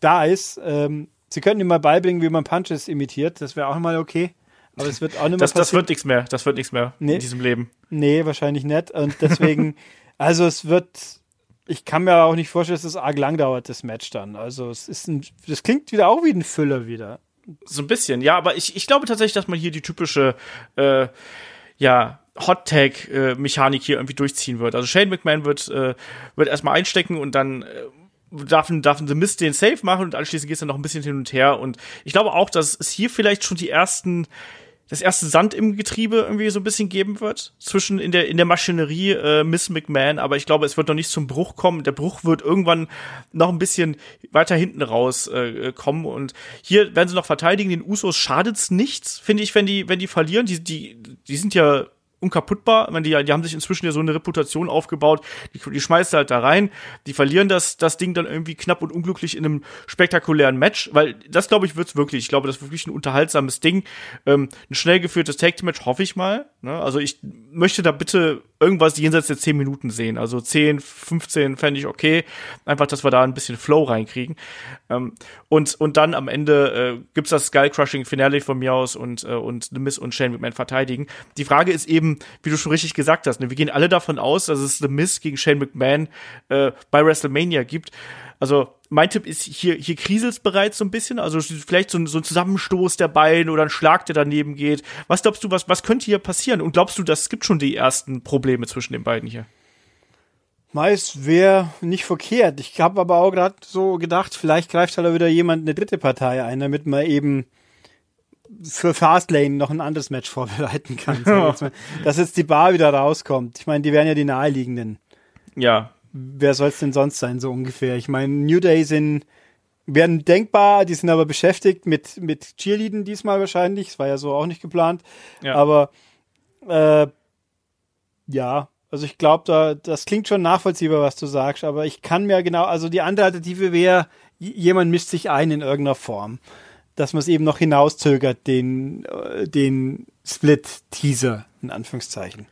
da ist. Ähm, sie könnten ihm mal beibringen, wie man Punches imitiert. Das wäre auch mal okay. Aber es wird auch nicht mehr Das, das wird nichts mehr. Das wird nichts mehr Nee. in diesem Leben. Nee, wahrscheinlich nicht. Und deswegen, also es wird, ich kann mir auch nicht vorstellen, dass es arg lang dauert, das Match dann. Also es ist ein, das klingt wieder auch wie ein Füller wieder. So ein bisschen, ja, aber ich, ich glaube tatsächlich, dass man hier die typische, äh, ja, Hot-Tag-Mechanik hier irgendwie durchziehen wird. Also Shane McMahon wird, äh, wird erstmal einstecken und dann äh, darf, darf The Mist den Safe machen und anschließend geht es dann noch ein bisschen hin und her. Und ich glaube auch, dass es hier vielleicht schon die ersten das erste Sand im Getriebe irgendwie so ein bisschen geben wird zwischen in der in der Maschinerie äh, Miss McMahon, aber ich glaube, es wird noch nicht zum Bruch kommen. Der Bruch wird irgendwann noch ein bisschen weiter hinten raus äh, kommen und hier werden sie noch verteidigen. Den Usos schadet's nichts, finde ich, wenn die wenn die verlieren. Die die die sind ja unkaputtbar. Meine, die, die haben sich inzwischen ja so eine Reputation aufgebaut. Die, die schmeißt halt da rein. Die verlieren das, das Ding dann irgendwie knapp und unglücklich in einem spektakulären Match, weil das, glaube ich, wird's wirklich. Ich glaube, das ist wirklich ein unterhaltsames Ding. Ähm, ein schnell geführtes Tag Match hoffe ich mal. Ne? Also ich möchte da bitte irgendwas jenseits der 10 Minuten sehen. Also 10, 15 fände ich okay. Einfach, dass wir da ein bisschen Flow reinkriegen. Ähm, und, und dann am Ende äh, gibt's das Skull-Crushing Finale von mir aus und, äh, und The Miz und Shane McMahon verteidigen. Die Frage ist eben, wie du schon richtig gesagt hast, ne? wir gehen alle davon aus, dass es The Miz gegen Shane McMahon äh, bei WrestleMania gibt. Also mein Tipp ist, hier, hier kriselt's bereits so ein bisschen. Also vielleicht so ein, so ein Zusammenstoß der beiden oder ein Schlag, der daneben geht. Was glaubst du, was, was könnte hier passieren? Und glaubst du, das gibt schon die ersten Probleme zwischen den beiden hier? Meist wäre nicht verkehrt. Ich habe aber auch gerade so gedacht, vielleicht greift halt wieder jemand eine dritte Partei ein, damit man eben für Fastlane noch ein anderes Match vorbereiten kann. Dass jetzt die Bar wieder rauskommt. Ich meine, die wären ja die naheliegenden. Ja, wer soll es denn sonst sein, so ungefähr? Ich meine, New Day sind, werden denkbar, die sind aber beschäftigt mit, mit Cheerleading diesmal wahrscheinlich. Das war ja so auch nicht geplant. Ja. Aber äh, ja, also ich glaube, da, das klingt schon nachvollziehbar, was du sagst, aber ich kann mir genau, also die andere Alternative wäre, jemand mischt sich ein in irgendeiner Form. Dass man es eben noch hinauszögert, den, äh, den Split-Teaser, in Anführungszeichen.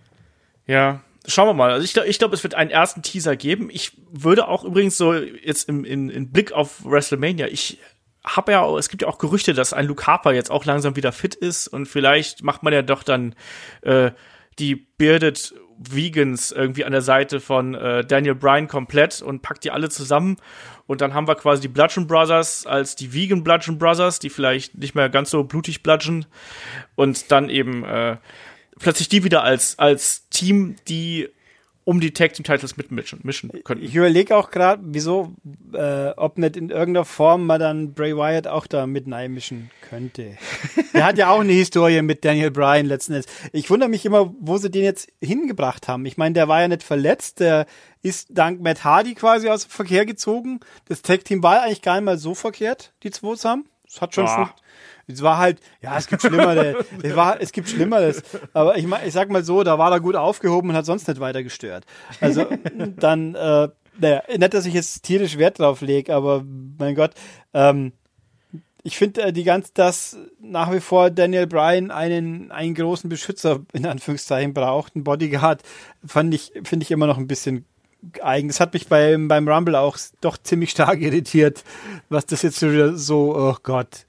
Ja, schauen wir mal. Also ich glaube, ich glaub, es wird einen ersten Teaser geben. Ich würde auch übrigens so jetzt im, in, in Blick auf WrestleMania, ich habe ja, es gibt ja auch Gerüchte, dass ein Luke Harper jetzt auch langsam wieder fit ist und vielleicht macht man ja doch dann äh, die Bearded Vegans irgendwie an der Seite von äh, Daniel Bryan komplett und packt die alle zusammen und dann haben wir quasi die Bludgeon Brothers als die Vegan Bludgeon Brothers, die vielleicht nicht mehr ganz so blutig bludgeon und dann eben äh, plötzlich die wieder als als Team, die um die Tag Team Titles mitmischen mischen könnten. Ich überlege auch gerade, wieso, äh, ob nicht in irgendeiner Form man dann Bray Wyatt auch da mit mischen könnte. Der hat ja auch eine Historie mit Daniel Bryan letzten Endes. Ich wundere mich immer, wo sie den jetzt hingebracht haben. Ich meine, der war ja nicht verletzt, der ist dank Matt Hardy quasi aus dem Verkehr gezogen. Das Tag Team war eigentlich gar nicht mal so verkehrt, die zwei zusammen. Das hat schon, oh. Es war halt, ja, es gibt Schlimmeres. es, war, es gibt Schlimmeres. Aber ich, ich sag mal so, da war er gut aufgehoben und hat sonst nicht weiter gestört. Also dann, äh, naja, nicht, dass ich jetzt tierisch Wert drauf lege, aber mein Gott, ähm, ich finde äh, die ganz, dass nach wie vor Daniel Bryan einen, einen großen Beschützer in Anführungszeichen braucht, einen Bodyguard, fand ich, finde ich immer noch ein bisschen eigen. Das hat mich beim, beim Rumble auch doch ziemlich stark irritiert, was das jetzt so, oh Gott.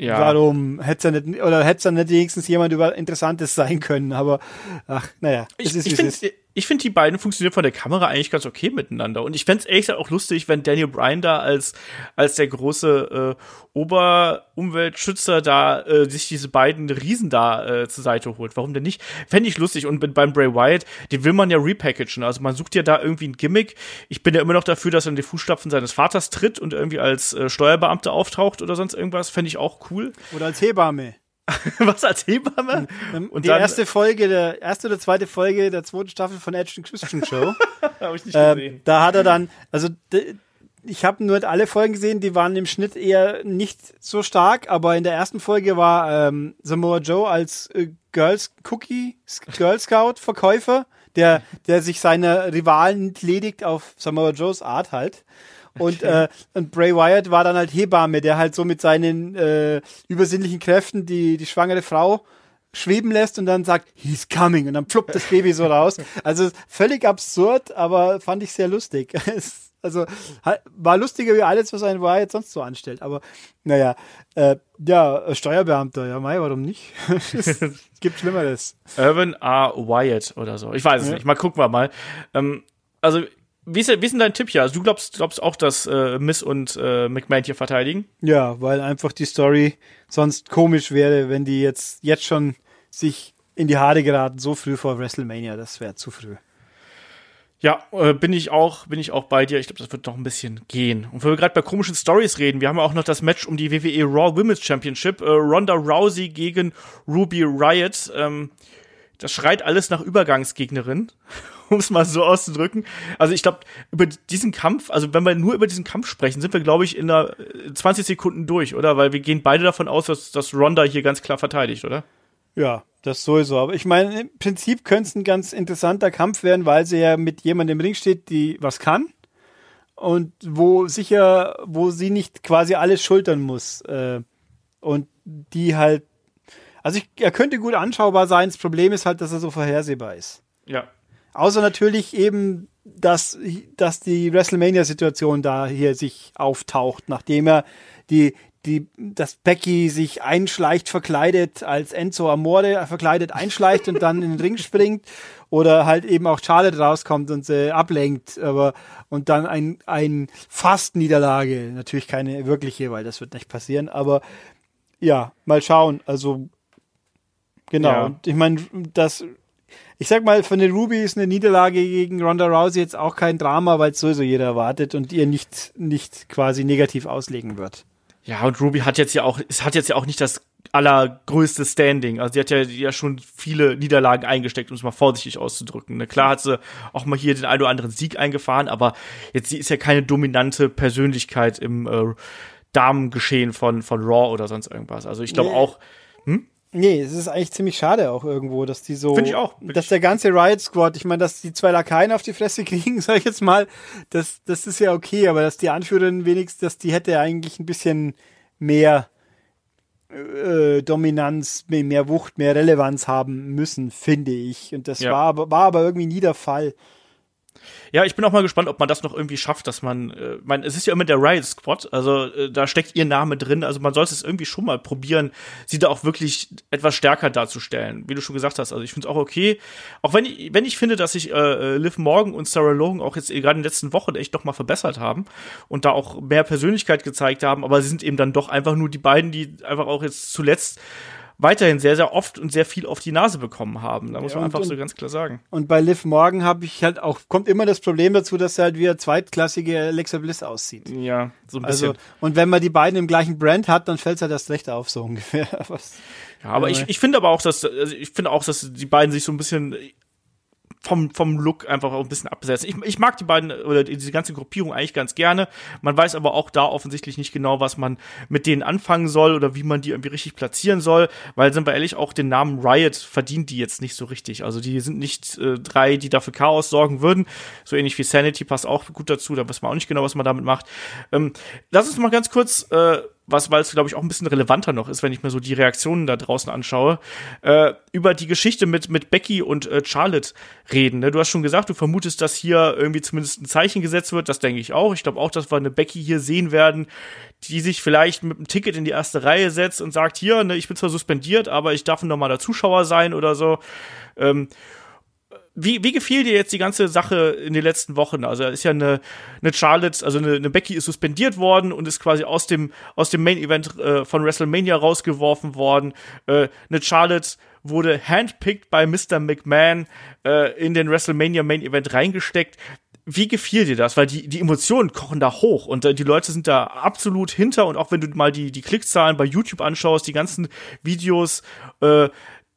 Ja. Warum hätte es nicht, oder hätte es nicht wenigstens jemand über Interessantes sein können, aber ach, naja. Ich, ich finde ich finde, die beiden funktionieren von der Kamera eigentlich ganz okay miteinander. Und ich fände es ehrlich gesagt auch lustig, wenn Daniel Bryan da als, als der große äh, Oberumweltschützer da äh, sich diese beiden Riesen da äh, zur Seite holt. Warum denn nicht? Fände ich lustig. Und beim Bray Wyatt, den will man ja repackagen. Also man sucht ja da irgendwie ein Gimmick. Ich bin ja immer noch dafür, dass er in die Fußstapfen seines Vaters tritt und irgendwie als äh, Steuerbeamter auftaucht oder sonst irgendwas. Fände ich auch cool. Oder als Hebamme. Was als Hebamme? Und die dann, erste Folge, der erste oder zweite Folge der zweiten Staffel von Edge Christian Show. Habe ich nicht gesehen. Ähm, da hat er dann, also ich habe nur alle Folgen gesehen, die waren im Schnitt eher nicht so stark, aber in der ersten Folge war ähm, Samoa Joe als äh, Girls Cookie, Girl Scout Verkäufer, der, der sich seiner Rivalen entledigt auf Samoa Joes Art halt. Und, okay. äh, und Bray Wyatt war dann halt Hebamme, der halt so mit seinen äh, übersinnlichen Kräften die, die schwangere Frau schweben lässt und dann sagt, he's coming und dann pluppt das Baby so raus. Also völlig absurd, aber fand ich sehr lustig. also war lustiger wie alles, was ein Wyatt sonst so anstellt. Aber naja, äh, ja, Steuerbeamter, ja, Mai, warum nicht? es gibt Schlimmeres. Irvin R. Wyatt oder so. Ich weiß es ja. nicht. Mal gucken wir mal. Ähm, also wie ist, wie ist denn dein Tipp hier? Also du glaubst, glaubst auch, dass äh, Miss und äh, McMahon hier verteidigen? Ja, weil einfach die Story sonst komisch wäre, wenn die jetzt, jetzt schon sich in die Haare geraten, so früh vor WrestleMania. Das wäre zu früh. Ja, äh, bin ich auch, bin ich auch bei dir. Ich glaube, das wird noch ein bisschen gehen. Und wenn wir gerade bei komischen Stories reden, wir haben ja auch noch das Match um die WWE Raw Women's Championship. Äh, Ronda Rousey gegen Ruby Riot. Ähm, das schreit alles nach Übergangsgegnerin, um es mal so auszudrücken. Also ich glaube, über diesen Kampf, also wenn wir nur über diesen Kampf sprechen, sind wir, glaube ich, in einer 20 äh, Sekunden durch, oder? Weil wir gehen beide davon aus, dass, dass Ronda hier ganz klar verteidigt, oder? Ja, das sowieso. Aber ich meine, im Prinzip könnte es ein ganz interessanter Kampf werden, weil sie ja mit jemandem im Ring steht, die was kann. Und wo sicher, wo sie nicht quasi alles schultern muss. Äh, und die halt also ich, er könnte gut anschaubar sein. Das Problem ist halt, dass er so vorhersehbar ist. Ja. Außer natürlich eben, dass, dass die WrestleMania-Situation da hier sich auftaucht, nachdem er die, die, dass Becky sich einschleicht, verkleidet, als Enzo Amore verkleidet einschleicht und dann in den Ring springt. Oder halt eben auch Charlotte rauskommt und sie ablenkt, aber, und dann ein, ein fast Niederlage. Natürlich keine wirkliche, weil das wird nicht passieren, aber ja, mal schauen. Also Genau. Ja. Und ich meine, das, ich sag mal, von den Ruby ist eine Niederlage gegen Ronda Rousey jetzt auch kein Drama, weil es sowieso jeder erwartet und ihr nicht, nicht quasi negativ auslegen wird. Ja, und Ruby hat jetzt ja auch, es hat jetzt ja auch nicht das allergrößte Standing. Also sie hat ja, ja schon viele Niederlagen eingesteckt, um es mal vorsichtig auszudrücken. Ne? Klar hat sie auch mal hier den einen oder anderen Sieg eingefahren, aber jetzt sie ist ja keine dominante Persönlichkeit im äh, Damengeschehen von, von Raw oder sonst irgendwas. Also ich glaube nee. auch. Hm? Nee, es ist eigentlich ziemlich schade auch irgendwo, dass die so. Finde ich auch. Dass der ganze Riot Squad, ich meine, dass die zwei Lakaien auf die Fresse kriegen, sag ich jetzt mal, das, das ist ja okay, aber dass die Anführerin wenigstens, dass die hätte eigentlich ein bisschen mehr äh, Dominanz, mehr, mehr Wucht, mehr Relevanz haben müssen, finde ich. Und das Ja. war, aber- war aber irgendwie nie der Fall. Ja, ich bin auch mal gespannt, ob man das noch irgendwie schafft, dass man, äh, man, es ist ja immer der Riot Squad, also äh, da steckt ihr Name drin, also man sollte es irgendwie schon mal probieren, sie da auch wirklich etwas stärker darzustellen, wie du schon gesagt hast. Also ich finde es auch okay, auch wenn ich, wenn ich finde, dass sich äh, Liv Morgan und Sarah Logan auch jetzt gerade in den letzten Wochen echt noch mal verbessert haben und da auch mehr Persönlichkeit gezeigt haben, aber sie sind eben dann doch einfach nur die beiden, die einfach auch jetzt zuletzt weiterhin sehr, sehr oft und sehr viel auf die Nase bekommen haben. Da muss Ja, man und- einfach so und- ganz klar sagen. Und bei Liv Morgan habe ich halt auch, kommt immer das Problem dazu, dass er halt wie eine zweitklassige Alexa Bliss aussieht. Ja, so ein bisschen. Also, und wenn man die beiden im gleichen Brand hat, dann fällt es halt erst recht auf, so ungefähr. Was, Ja, aber ich, ich finde aber auch, dass also ich finde auch, dass die beiden sich so ein bisschen vom, vom Look einfach auch ein bisschen absetzen. Ich, ich mag die beiden oder diese ganze Gruppierung eigentlich ganz gerne. Man weiß aber auch da offensichtlich nicht genau, was man mit denen anfangen soll oder wie man die irgendwie richtig platzieren soll, weil sind wir ehrlich, auch den Namen Riot verdient die jetzt nicht so richtig. Also die sind nicht äh, drei, die dafür Chaos sorgen würden. So ähnlich wie Sanity passt auch gut dazu, da weiß man auch nicht genau, was man damit macht. Ähm, lass uns mal ganz kurz äh, was, weil es, glaube ich, auch ein bisschen relevanter noch ist, wenn ich mir so die Reaktionen da draußen anschaue, äh, über die Geschichte mit, mit Becky und äh, Charlotte reden. Ne? Du hast schon gesagt, du vermutest, dass hier irgendwie zumindest ein Zeichen gesetzt wird. Das denke ich auch. Ich glaube auch, dass wir eine Becky hier sehen werden, die sich vielleicht mit einem Ticket in die erste Reihe setzt und sagt, hier, ne, ich bin zwar suspendiert, aber ich darf ein normaler Zuschauer sein oder so. Ähm, wie, wie gefiel dir jetzt die ganze Sache in den letzten Wochen? Also ist ja eine, eine Charlotte, also eine, eine Becky ist suspendiert worden und ist quasi aus dem, aus dem Main Event äh, von WrestleMania rausgeworfen worden. Äh, eine Charlotte wurde handpicked bei Mr. McMahon äh, in den WrestleMania Main Event reingesteckt. Wie gefiel dir das? Weil die, die Emotionen kochen da hoch und äh, die Leute sind da absolut hinter und auch wenn du mal die, die Klickzahlen bei YouTube anschaust, die ganzen Videos, äh,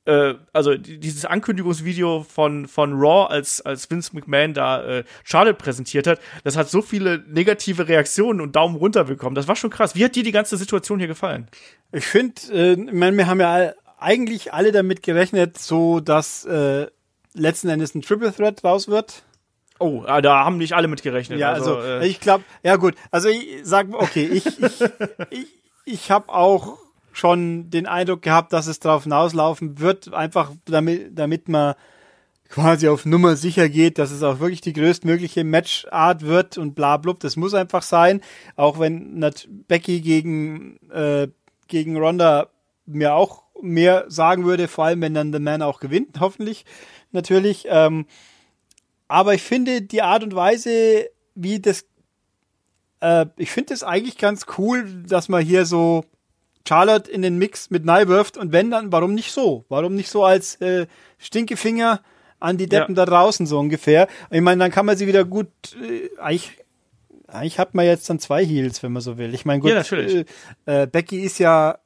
äh, also die- dieses Ankündigungsvideo von, von Raw, als, als Vince McMahon da äh, Charlotte präsentiert hat, das hat so viele negative Reaktionen und Daumen runter bekommen. Das war schon krass. Wie hat dir die ganze Situation hier gefallen? Ich finde, äh, ich wir haben ja eigentlich alle damit gerechnet, so dass äh, letzten Endes ein Triple Threat raus wird. Oh, ah, da haben nicht alle mit gerechnet. Ja, also, äh, ich glaube, ja gut, also ich sag, okay, ich, ich, ich, ich habe auch schon den Eindruck gehabt, dass es darauf hinauslaufen wird, einfach damit, damit man quasi auf Nummer sicher geht, dass es auch wirklich die größtmögliche Matchart wird und bla blub, das muss einfach sein, auch wenn nat Becky gegen, äh, gegen Ronda mir auch mehr sagen würde, vor allem wenn dann The Man auch gewinnt, hoffentlich natürlich. Ähm, aber ich finde die Art und Weise, wie das, äh, ich finde es eigentlich ganz cool, dass man hier so Charlotte in den Mix mit Nye wirft und wenn dann, warum nicht so? Warum nicht so als äh, Stinkefinger an die Deppen da draußen so ungefähr? Ich meine, dann kann man sie wieder gut, äh, eigentlich, eigentlich hat man jetzt dann zwei Heels, wenn man so will. Ich meine, gut, Ja, natürlich. Äh, äh, Becky ist ja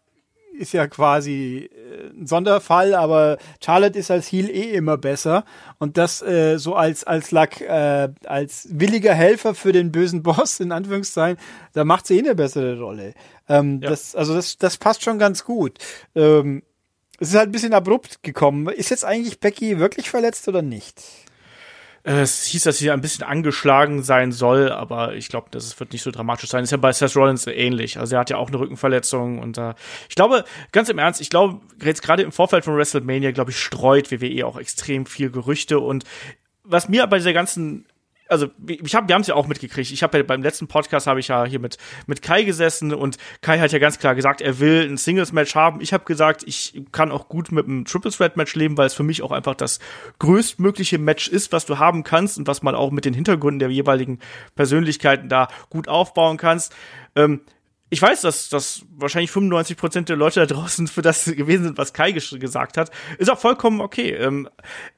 ist ja quasi äh, ein Sonderfall, aber Charlotte ist als Heel eh immer besser und das äh, so als als Lack, äh, als williger Helfer für den bösen Boss in Anführungszeichen, da macht sie eh eine bessere Rolle. Ähm, Ja. Das also das das passt schon ganz gut. Ähm, es ist halt ein bisschen abrupt gekommen. Ist jetzt eigentlich Becky wirklich verletzt oder nicht? Äh, Es hieß, dass sie ein bisschen angeschlagen sein soll, aber ich glaube, das wird nicht so dramatisch sein. Ist ja bei Seth Rollins ähnlich. Also er hat ja auch eine Rückenverletzung und äh, ich glaube, ganz im Ernst, ich glaube, jetzt gerade im Vorfeld von WrestleMania, glaube ich, streut WWE auch extrem viel Gerüchte und was mir bei dieser ganzen also ich hab, wir haben es ja auch mitgekriegt. Ich habe ja beim letzten Podcast habe ich ja hier mit mit Kai gesessen und Kai hat ja ganz klar gesagt, er will ein Singles Match haben. Ich habe gesagt, ich kann auch gut mit einem Triple Threat Match leben, weil es für mich auch einfach das größtmögliche Match ist, was du haben kannst und was man auch mit den Hintergründen der jeweiligen Persönlichkeiten da gut aufbauen kannst. Ähm, ich weiß, dass, dass wahrscheinlich 95% der Leute da draußen für das gewesen sind, was Kai ges- gesagt hat. Ist auch vollkommen okay. Ähm,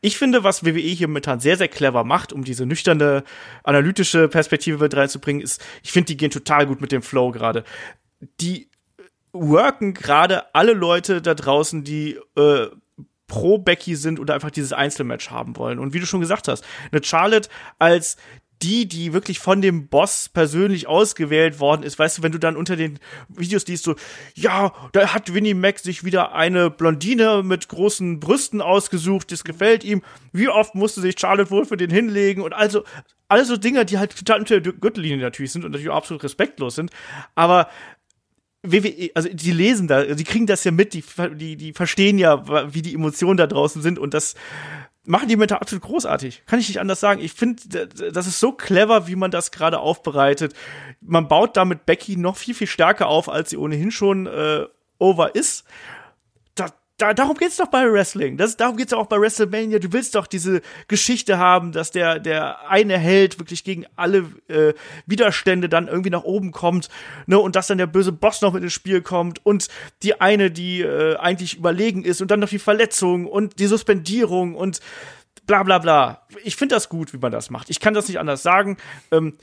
ich finde, was WWE hier momentan sehr, sehr clever macht, um diese nüchterne, analytische Perspektive mit reinzubringen, ist, ich finde, die gehen total gut mit dem Flow gerade. Die worken gerade alle Leute da draußen, die äh, pro Becky sind oder einfach dieses Einzelmatch haben wollen. Und wie du schon gesagt hast, eine Charlotte als die, die wirklich von dem Boss persönlich ausgewählt worden ist, weißt du, wenn du dann unter den Videos liest, so, ja, da hat Winnie Mac sich wieder eine Blondine mit großen Brüsten ausgesucht, das gefällt ihm. Wie oft musste sich Charlotte wohl für den hinlegen und also, alles so Dinge, die halt total unter der Gürtellinie natürlich sind und natürlich absolut respektlos sind. Aber WWE, also die lesen da, die kriegen das ja mit, die, die, die verstehen ja, wie die Emotionen da draußen sind und das machen die Kommentare absolut großartig. Kann ich nicht anders sagen. Ich finde, das ist so clever, wie man das gerade aufbereitet. Man baut damit Becky noch viel, viel stärker auf, als sie ohnehin schon äh, over ist da, darum geht's doch bei Wrestling. Das, darum geht's auch bei WrestleMania. Du willst doch diese Geschichte haben, dass der, der eine Held wirklich gegen alle äh, Widerstände dann irgendwie nach oben kommt, ne, und dass dann der böse Boss noch mit ins Spiel kommt und die eine, die äh, eigentlich überlegen ist und dann noch die Verletzung und die Suspendierung und bla bla bla. Ich finde das gut, wie man das macht. Ich kann das nicht anders sagen. Ähm,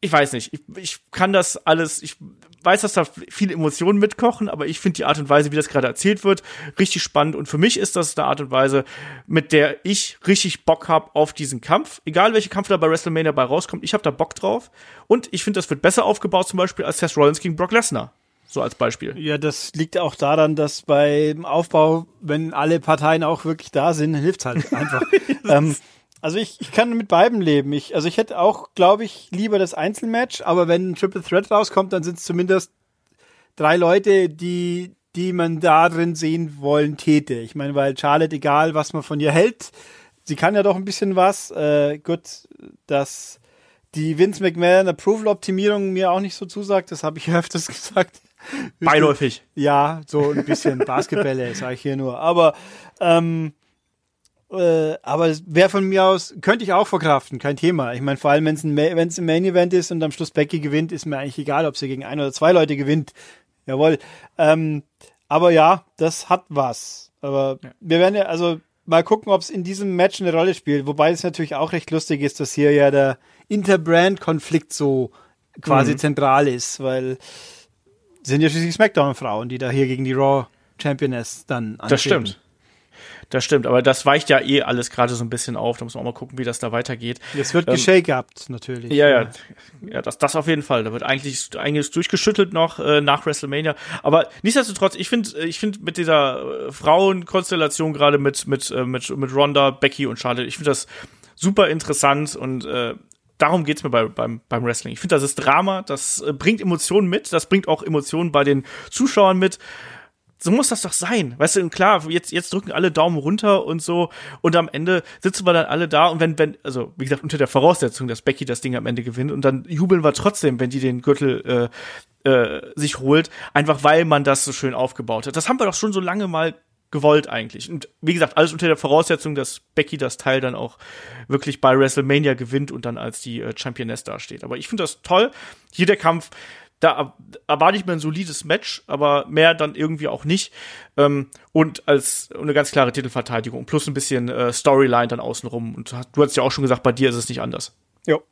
ich weiß nicht, ich, ich kann das alles, ich weiß, dass da viele Emotionen mitkochen, aber ich finde die Art und Weise, wie das gerade erzählt wird, richtig spannend. Und für mich ist das eine Art und Weise, mit der ich richtig Bock habe auf diesen Kampf. Egal, welcher Kampf da bei WrestleMania bei rauskommt, ich habe da Bock drauf. Und ich finde, das wird besser aufgebaut, zum Beispiel als Seth Rollins gegen Brock Lesnar. So als Beispiel. Ja, das liegt auch daran, dass beim Aufbau, wenn alle Parteien auch wirklich da sind, hilft halt einfach. ähm, also ich, ich kann mit beiden leben. Ich, also ich hätte auch, glaube ich, lieber das Einzelmatch, aber wenn ein Triple Threat rauskommt, dann sind es zumindest drei Leute, die, die man da drin sehen wollen täte. Ich meine, weil Charlotte, egal was man von ihr hält, sie kann ja doch ein bisschen was. Äh, gut, dass die Vince McMahon Approval-Optimierung mir auch nicht so zusagt, das habe ich öfters gesagt. Beiläufig. Ja, so ein bisschen Basketbälle, sage ich hier nur. Aber ähm, äh, aber wäre von mir aus, könnte ich auch verkraften, kein Thema. Ich meine, vor allem, wenn es ein, wenn's ein Main Event ist und am Schluss Becky gewinnt, ist mir eigentlich egal, ob sie gegen ein oder zwei Leute gewinnt. Jawohl. Ähm, aber ja, das hat was. Aber ja. wir werden ja, also mal gucken, ob es in diesem Match eine Rolle spielt. Wobei es natürlich auch recht lustig ist, dass hier ja der Interbrand-Konflikt so quasi mhm. zentral ist, weil sind ja schließlich SmackDown-Frauen, die da hier gegen die Raw Championess dann antreten. Das stimmt. Das stimmt, aber das weicht ja eh alles gerade so ein bisschen auf. Da muss man auch mal gucken, wie das da weitergeht. Es wird ähm, geshakeupt, natürlich. Ja, ja, ja, das, das auf jeden Fall. Da wird eigentlich einiges durchgeschüttelt noch äh, nach WrestleMania. Aber nichtsdestotrotz, ich finde, ich finde mit dieser äh, Frauenkonstellation gerade mit mit äh, mit mit Ronda, Becky und Charlotte, ich finde das super interessant und äh, darum geht's mir bei, beim, beim Wrestling. Ich finde, das ist Drama, das äh, bringt Emotionen mit, das bringt auch Emotionen bei den Zuschauern mit so muss das doch sein. Weißt du, klar, jetzt, jetzt drücken alle Daumen runter und so. Und am Ende sitzen wir dann alle da und wenn, wenn, also, wie gesagt, unter der Voraussetzung, dass Becky das Ding am Ende gewinnt und dann jubeln wir trotzdem, wenn die den Gürtel äh, äh, sich holt, einfach weil man das so schön aufgebaut hat. Das haben wir doch schon so lange mal gewollt eigentlich. Und wie gesagt, alles unter der Voraussetzung, dass Becky das Teil dann auch wirklich bei WrestleMania gewinnt und dann als die äh, Championess dasteht. Aber ich finde das toll. Hier der Kampf da erwarte ich mir ein solides Match, aber mehr dann irgendwie auch nicht. Ähm, und als eine ganz klare Titelverteidigung plus ein bisschen äh, Storyline dann außenrum. Und du hast ja auch schon gesagt, bei dir ist es nicht anders. Jo.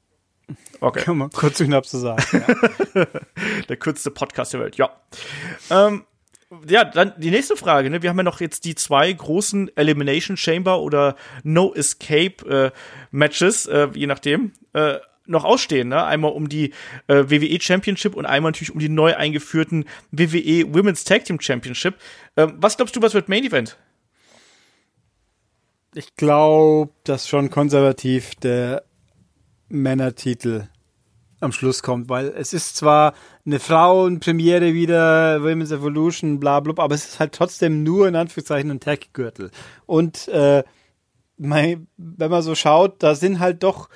Okay. Kann man kurz und knapp so sagen. Ja. der kürzeste Podcast der Welt, ja. Ähm, ja, dann die nächste Frage. Ne? Wir haben ja noch jetzt die zwei großen Elimination Chamber oder No Escape äh, Matches, äh, je nachdem. Äh, noch ausstehen, ne? Einmal um die äh, WWE Championship und einmal natürlich um die neu eingeführten WWE Women's Tag Team Championship. Ähm, was glaubst du, was wird Main Event? Ich glaube, dass schon konservativ der Männertitel am Schluss kommt, weil es ist zwar eine Frauenpremiere wieder, Women's Evolution, bla bla, aber es ist halt trotzdem nur in Anführungszeichen ein Tag-Gürtel. Und äh, mein, wenn man so schaut, da sind halt doch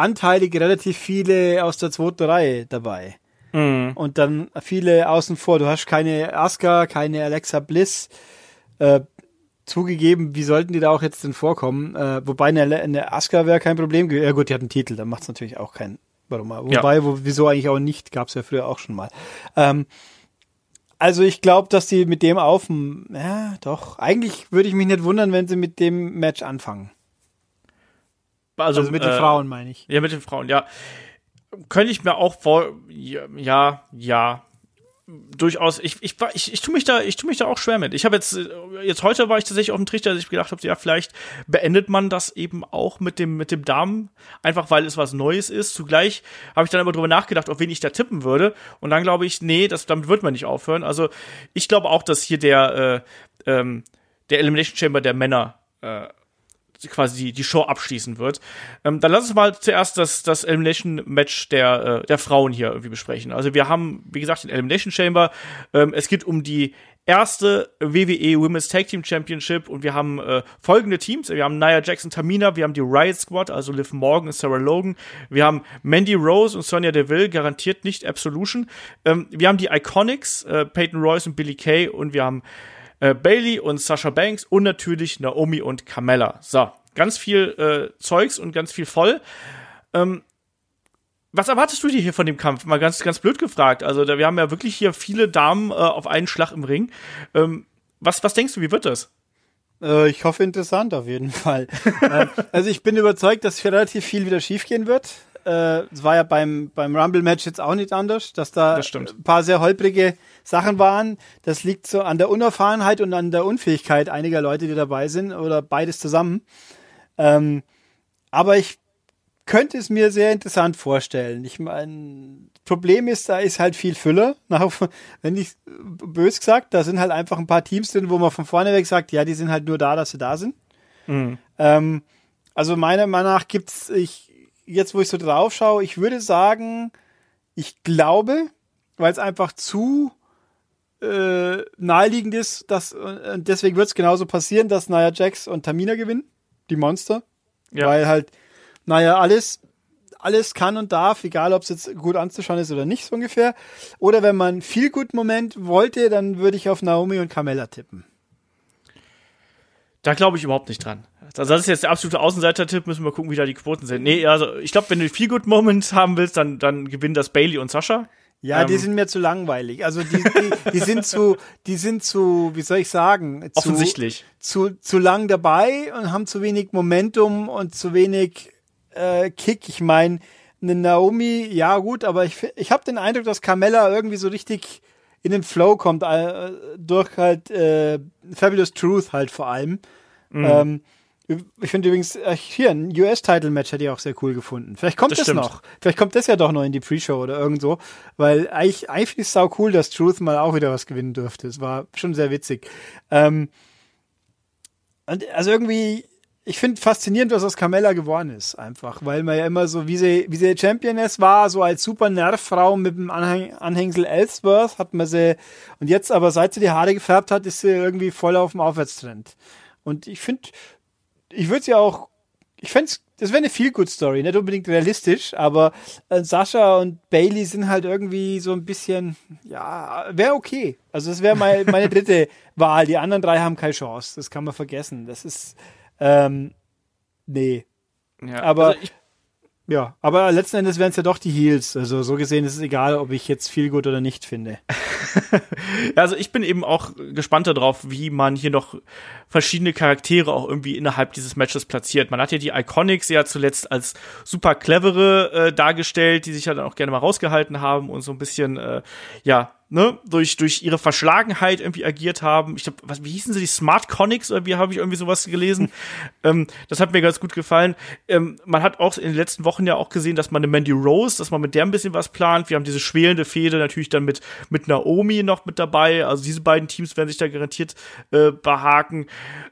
anteilig relativ viele aus der zweiten Reihe dabei. Mhm. Und dann viele außen vor. Du hast keine Asuka, keine Alexa Bliss. Äh, zugegeben, wie sollten die da auch jetzt denn vorkommen? Äh, wobei eine, eine Asuka wäre kein Problem. Ja gut, die hat einen Titel, da macht es natürlich auch keinen. Warum? Wobei, ja. wo, wieso eigentlich auch nicht, gab es ja früher auch schon mal. Ähm, also ich glaube, dass die mit dem auf, ja, doch. Eigentlich würde ich mich nicht wundern, wenn sie mit dem Match anfangen. Also, also mit den äh, Frauen meine ich. Ja, mit den Frauen, ja. Könnte ich mir auch vor, ja, ja, durchaus, ich, ich, ich, ich tue mich da, ich tue mich da auch schwer mit. Ich habe jetzt, jetzt heute war ich tatsächlich auf dem Trichter, dass ich gedacht habe, ja, vielleicht beendet man das eben auch mit dem, mit dem Damen, einfach weil es was Neues ist. Zugleich habe ich dann aber drüber nachgedacht, auf wen ich da tippen würde. Und dann glaube ich, nee, das, damit wird man nicht aufhören. Also ich glaube auch, dass hier der, äh, ähm, der Elimination Chamber der Männer äh, quasi die, die Show abschließen wird. Ähm, dann lass uns mal zuerst das, das Elimination Match der, äh, der Frauen hier irgendwie besprechen. Also wir haben, wie gesagt, den Elimination Chamber. Ähm, es geht um die erste WWE Women's Tag Team Championship und wir haben äh, folgende Teams. Wir haben Nia Jackson Tamina, wir haben die Riot Squad, also Liv Morgan und Sarah Logan. Wir haben Mandy Rose und Sonya Deville, garantiert nicht Absolution. Ähm, wir haben die Iconics, äh, Peyton Royce und Billy Kay und wir haben äh, Bailey und Sasha Banks und natürlich Naomi und Carmella. So, ganz viel äh, Zeugs und ganz viel voll. Ähm, was erwartest du dir hier von dem Kampf? Mal ganz, ganz blöd gefragt. Also, da, wir haben ja wirklich hier viele Damen äh, auf einen Schlag im Ring. Ähm, was, was denkst du, wie wird das? Äh, ich hoffe interessant auf jeden Fall. äh, also ich bin überzeugt, dass relativ viel wieder schiefgehen wird. Äh, es war ja beim, beim Rumble-Match jetzt auch nicht anders, dass da Das ein paar sehr holprige Sachen waren. Das liegt so an der Unerfahrenheit und an der Unfähigkeit einiger Leute, die dabei sind, oder beides zusammen. Ähm, aber ich könnte es mir sehr interessant vorstellen. Ich meine, Problem ist, da ist halt viel Füller. Wenn ich bös gesagt, da sind halt einfach ein paar Teams drin, wo man von vorne weg sagt, ja, die sind halt nur da, dass sie da sind. Ähm, also meiner Meinung nach gibt's, ich, jetzt wo ich so drauf schaue, ich würde sagen, ich glaube, weil es einfach zu äh, naheliegend ist, dass, und deswegen wird es genauso passieren, dass Nia Jax und Tamina gewinnen, die Monster. Ja. Weil halt, naja, alles, alles kann und darf, egal ob es jetzt gut anzuschauen ist oder nicht, so ungefähr. Oder wenn man viel gut Moment wollte, dann würde ich auf Naomi und Carmella tippen. Da glaube ich überhaupt nicht dran. Also das ist jetzt der absolute Außenseiter-Tipp, müssen wir gucken, wie da die Quoten sind. Nee, also ich glaube, wenn du Feel Good Moment haben willst, dann, dann gewinnen das Bailey und Sascha. Ja, die Ähm. sind mir zu langweilig. Also die, die, die sind zu, die sind zu, wie soll ich sagen, zu, Offensichtlich. zu, zu lang dabei und haben zu wenig Momentum und zu wenig äh, Kick. Ich meine, eine Naomi, ja gut, aber ich, ich habe den Eindruck, dass Carmella irgendwie so richtig in den Flow kommt, äh, durch halt äh, Fabulous Truth halt vor allem. Ähm, ich finde übrigens, äh, hier, ein US-Title-Match hätte ich auch sehr cool gefunden. Vielleicht kommt Das das, noch. Vielleicht kommt das ja doch noch in die Pre-Show oder irgendwo. Weil eigentlich, eigentlich finde ich es sau cool, dass Truth mal auch wieder was gewinnen durfte. Es war schon sehr witzig. Ähm, und also irgendwie, ich finde faszinierend, was aus Carmella geworden ist, einfach, weil man ja immer so, wie sie, wie sie Championess war, so als super Nervfrau mit dem Anhäng Anhängsel Ellsworth, hat man sie, und jetzt aber, seit sie die Haare gefärbt hat, ist sie irgendwie voll auf dem Aufwärtstrend. Und ich finde, ich würde sie auch, ich fände das wäre eine feel good Story, nicht unbedingt realistisch, aber äh, Sascha und Bailey sind halt irgendwie so ein bisschen, ja, wäre okay. Also das wäre mein, meine dritte Wahl. Die anderen drei haben keine Chance. Das kann man vergessen. Das ist, ähm, nee. Ja, Aber- also ich, Ja, aber letzten Endes wären es ja doch die Heels. Also so gesehen ist es egal, ob ich jetzt viel gut oder nicht finde. also ich bin eben auch gespannt darauf, wie man hier noch verschiedene Charaktere auch irgendwie innerhalb dieses Matches platziert. Man hat ja die Iconics ja zuletzt als super clevere äh, dargestellt, die sich ja dann auch gerne mal rausgehalten haben und so ein bisschen, äh, ja, ne, durch, durch ihre Verschlagenheit irgendwie agiert haben. Ich glaube, was, wie hießen sie, die Smart Conics oder wie habe ich irgendwie sowas gelesen? ähm, das hat mir ganz gut gefallen. Ähm, man hat auch in den letzten Wochen ja auch gesehen, dass man eine Mandy Rose, dass man mit der ein bisschen was plant. Wir haben diese schwelende Fehde natürlich dann mit, mit Naomi noch mit dabei. Also diese beiden Teams werden sich da garantiert äh, behaken.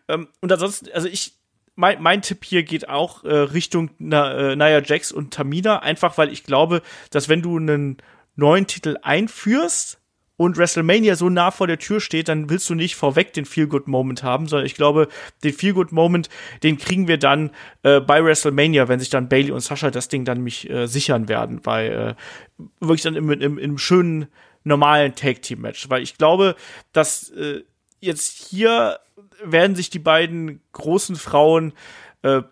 Ähm, und ansonsten, also ich, mein, mein Tipp hier geht auch äh, Richtung Na, äh, Nia Jax und Tamina, einfach weil ich glaube, dass wenn du einen neuen Titel einführst und WrestleMania so nah vor der Tür steht, dann willst du nicht vorweg den Feel-Good-Moment haben, sondern ich glaube, den Feel-Good-Moment, den kriegen wir dann äh, bei WrestleMania, wenn sich dann Bailey und Sasha das Ding dann mich äh, sichern werden, weil äh, wirklich dann im, im, im schönen normalen Tag-Team-Match, weil ich glaube, dass äh, jetzt hier werden sich die beiden großen Frauen äh,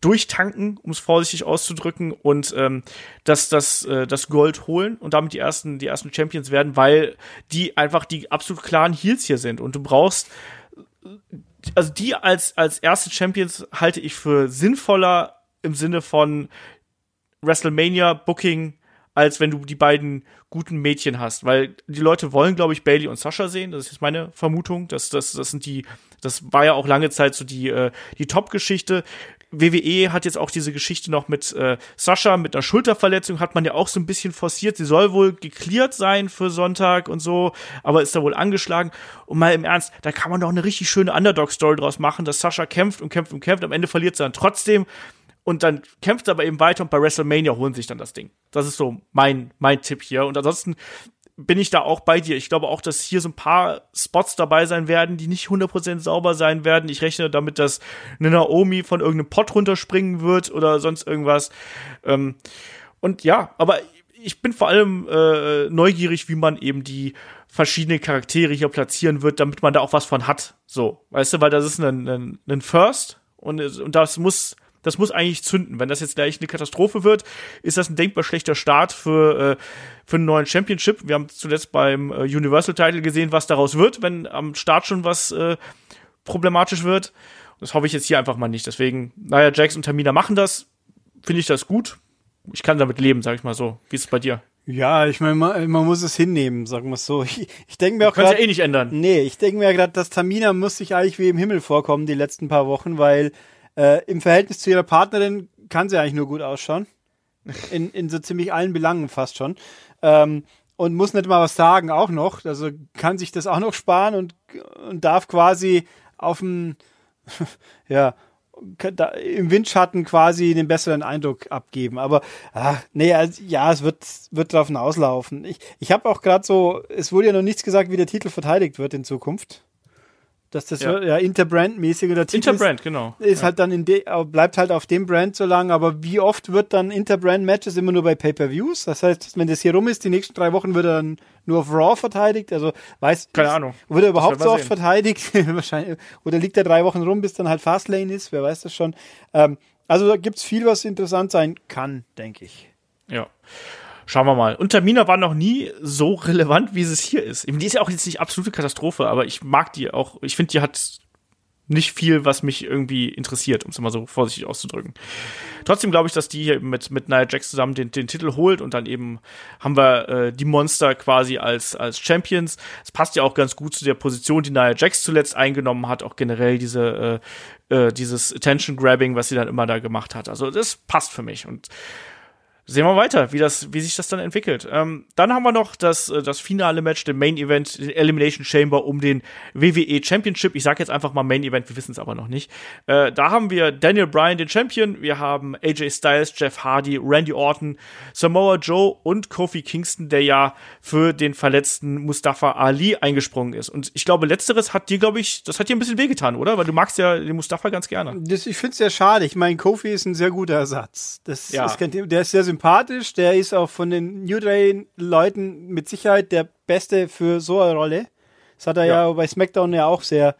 durchtanken, um es vorsichtig auszudrücken, und ähm, dass das, äh, das Gold holen und damit die ersten, die ersten Champions werden, weil die einfach die absolut klaren Heels hier sind. Und du brauchst, also die als, als erste Champions halte ich für sinnvoller im Sinne von WrestleMania Booking, als wenn du die beiden guten Mädchen hast, weil die Leute wollen, glaube ich, Bailey und Sascha sehen. Das ist jetzt meine Vermutung. Das, das, das sind die, das war ja auch lange Zeit so die, äh, die Top-Geschichte. WWE hat jetzt auch diese Geschichte noch mit äh, Sascha, mit einer Schulterverletzung, hat man ja auch so ein bisschen forciert. Sie soll wohl geklärt sein für Sonntag und so, aber ist da wohl angeschlagen. Und mal im Ernst, da kann man doch eine richtig schöne Underdog-Story draus machen, dass Sascha kämpft und kämpft und kämpft, am Ende verliert sie dann trotzdem. Und dann kämpft sie aber eben weiter und bei WrestleMania holen sich dann das Ding. Das ist so mein, mein Tipp hier. Und ansonsten bin ich da auch bei dir. Ich glaube auch, dass hier so ein paar Spots dabei sein werden, die nicht 100% sauber sein werden. Ich rechne damit, dass eine Naomi von irgendeinem Pot runterspringen wird oder sonst irgendwas. Ähm, und ja, aber ich bin vor allem äh, neugierig, wie man eben die verschiedenen Charaktere hier platzieren wird, damit man da auch was von hat. So, weißt du, weil das ist ein, ein, ein First und, und das muss das muss eigentlich zünden. Wenn das jetzt gleich eine Katastrophe wird, ist das ein denkbar schlechter Start für, äh, für einen neuen Championship. Wir haben zuletzt beim äh, Universal Title gesehen, was daraus wird, wenn am Start schon was äh, problematisch wird. Das hoffe ich jetzt hier einfach mal nicht. Deswegen, naja, Jax und Tamina machen das. Finde ich das gut. Ich kann damit leben, sag ich mal so. Wie ist es bei dir? Ja, ich meine, man, man, muss es hinnehmen, sagen wir es so. Ich, ich denke mir auch gerade. ja eh nicht ändern. Nee, ich denke mir gerade, dass Tamina muss sich eigentlich wie im Himmel vorkommen die letzten paar Wochen, weil äh, Im Verhältnis zu ihrer Partnerin kann sie eigentlich nur gut ausschauen. In, in so ziemlich allen Belangen fast schon. Ähm, und muss nicht mal was sagen, auch noch. Also kann sich das auch noch sparen und, und darf quasi auf dem, ja, da, im Windschatten quasi den besseren Eindruck abgeben. Aber ach, nee, also, ja, es wird, wird drauf hinauslaufen. Ich, ich habe auch gerade so, es wurde ja noch nichts gesagt, wie der Titel verteidigt wird in Zukunft dass das ja, ja Interbrand-mäßig oder Interbrand, ist, genau. Ist ja. halt dann in de, bleibt halt auf dem Brand so lang, aber wie oft wird dann Interbrand-Matches immer nur bei Pay-Per-Views? Das heißt, wenn das hier rum ist, die nächsten drei Wochen wird er dann nur auf Raw verteidigt, also weiß Keine Ahnung. Wird er überhaupt so oft sehen. verteidigt? Wahrscheinlich. Oder liegt er drei Wochen rum, bis dann halt Fastlane ist, wer weiß das schon. Ähm, also da gibt's viel, was interessant sein kann, denke ich. Ja. Schauen wir mal. Und Tamina war noch nie so relevant, wie es hier ist. Die ist ja auch jetzt nicht absolute Katastrophe, aber ich mag die auch. Ich finde, die hat nicht viel, was mich irgendwie interessiert, um es mal so vorsichtig auszudrücken. Trotzdem glaube ich, dass die hier mit, mit Nia Jax zusammen den, den Titel holt und dann eben haben wir äh, die Monster quasi als, als Champions. Es passt ja auch ganz gut zu der Position, die Nia Jax zuletzt eingenommen hat, auch generell diese, äh, äh, dieses Attention-Grabbing, was sie dann immer da gemacht hat. Also das passt für mich und sehen wir weiter, wie, das, wie sich das dann entwickelt. Ähm, dann haben wir noch das, äh, das finale Match, den Main Event, den Elimination Chamber um den WWE Championship. Ich sage jetzt einfach mal Main Event, wir wissen es aber noch nicht. Äh, da haben wir Daniel Bryan, den Champion. Wir haben AJ Styles, Jeff Hardy, Randy Orton, Samoa Joe und Kofi Kingston, der ja für den verletzten Mustafa Ali eingesprungen ist. Und ich glaube, letzteres hat dir, glaube ich, das hat dir ein bisschen wehgetan, oder? Weil du magst ja den Mustafa ganz gerne. Das, ich finde es sehr schade. Ich meine, Kofi ist ein sehr guter Ersatz. Das, ja. ist. Der ist sehr sympathisch sympathisch. Der ist auch von den New Day-Leuten mit Sicherheit der Beste für so eine Rolle. Das hat er ja, ja bei SmackDown ja auch sehr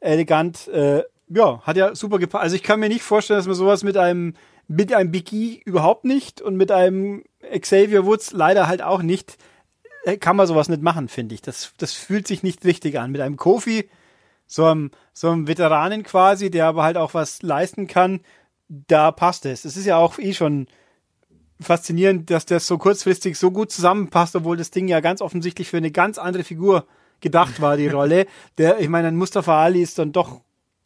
elegant. Äh, ja, hat ja super gepasst. Also ich kann mir nicht vorstellen, dass man sowas mit einem mit einem Big E überhaupt nicht und mit einem Xavier Woods leider halt auch nicht äh, kann man sowas nicht machen, finde ich. Das, das fühlt sich nicht richtig an. Mit einem Kofi, so einem, so einem Veteranen quasi, der aber halt auch was leisten kann, da passt es. Es ist ja auch eh schon faszinierend, dass das so kurzfristig so gut zusammenpasst, obwohl das Ding ja ganz offensichtlich für eine ganz andere Figur gedacht war, die Rolle. Der, ich meine, Mustafa Ali ist dann doch,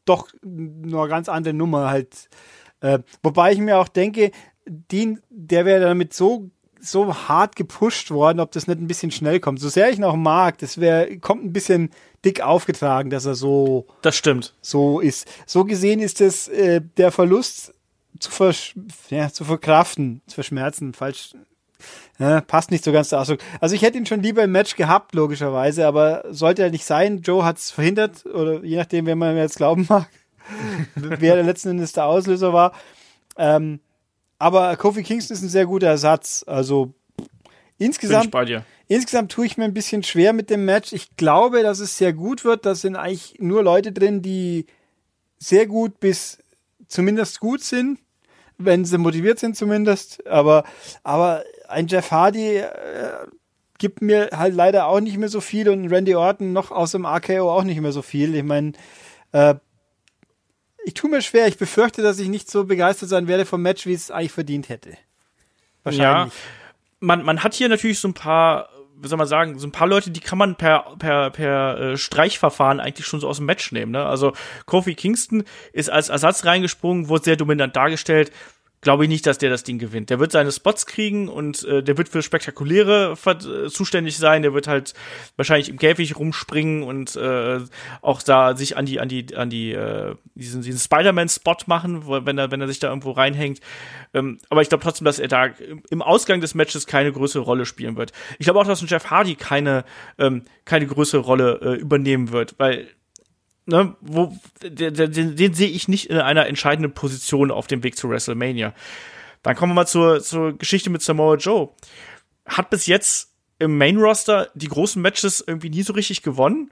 doch nur eine ganz andere Nummer halt. Äh, wobei ich mir auch denke, den, der wäre damit so so hart gepusht worden, ob das nicht ein bisschen schnell kommt. So sehr ich noch mag, das wäre kommt ein bisschen dick aufgetragen, dass er so das stimmt so ist. So gesehen ist es äh, der Verlust zu, versch ja, zu verkraften, zu verschmerzen, falsch. Ja, passt nicht so ganz der Ausdruck. Also ich hätte ihn schon lieber im Match gehabt, logischerweise, aber sollte er nicht sein. Joe hat es verhindert, oder je nachdem, wer man jetzt glauben mag, wer der letzten Endes der Auslöser war. Ähm, aber Kofi Kingston ist ein sehr guter Ersatz. Also insgesamt, insgesamt tue ich mir ein bisschen schwer mit dem Match. Ich glaube, dass es sehr gut wird. Da sind eigentlich nur Leute drin, die sehr gut bis zumindest gut sind, wenn sie motiviert sind zumindest. Aber, aber ein Jeff Hardy äh, gibt mir halt leider auch nicht mehr so viel und Randy Orton noch aus dem RKO auch nicht mehr so viel. Ich meine, äh, ich tue mir schwer. Ich befürchte, dass ich nicht so begeistert sein werde vom Match, wie es eigentlich verdient hätte. Wahrscheinlich. Ja, man, man hat hier natürlich so ein paar wie soll man sagen, so ein paar Leute, die kann man per, per, per äh, Streichverfahren eigentlich schon so aus dem Match nehmen. Ne? Also Kofi Kingston ist als Ersatz reingesprungen, wurde sehr dominant dargestellt, glaube ich nicht, dass der das Ding gewinnt. Der wird seine Spots kriegen und äh, der wird für spektakuläre äh, zuständig sein. Der wird halt wahrscheinlich im Käfig rumspringen und äh, auch da sich an die an die an die äh, diesen, diesen Spider-Man-Spot machen, wenn er wenn er sich da irgendwo reinhängt. Ähm, aber ich glaube trotzdem, dass er da im Ausgang des Matches keine größere Rolle spielen wird. Ich glaube auch, dass ein Jeff Hardy keine ähm, keine größere Rolle äh, übernehmen wird, weil ne, wo, den, den, den sehe ich nicht in einer entscheidenden Position auf dem Weg zu WrestleMania. Dann kommen wir mal zur, zur Geschichte mit Samoa Joe. Hat bis jetzt im Main Roster die großen Matches irgendwie nie so richtig gewonnen.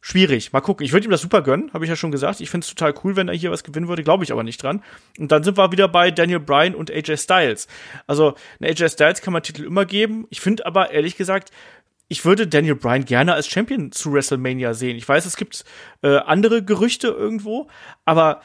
Schwierig. Mal gucken. Ich würde ihm das super gönnen, habe ich ja schon gesagt. Ich finde es total cool, wenn er hier was gewinnen würde, glaube ich aber nicht dran. Und dann sind wir wieder bei Daniel Bryan und AJ Styles. Also, AJ Styles kann man Titel immer geben. Ich finde aber, ehrlich gesagt, ich würde Daniel Bryan gerne als Champion zu WrestleMania sehen. Ich weiß, es gibt äh, andere Gerüchte irgendwo, aber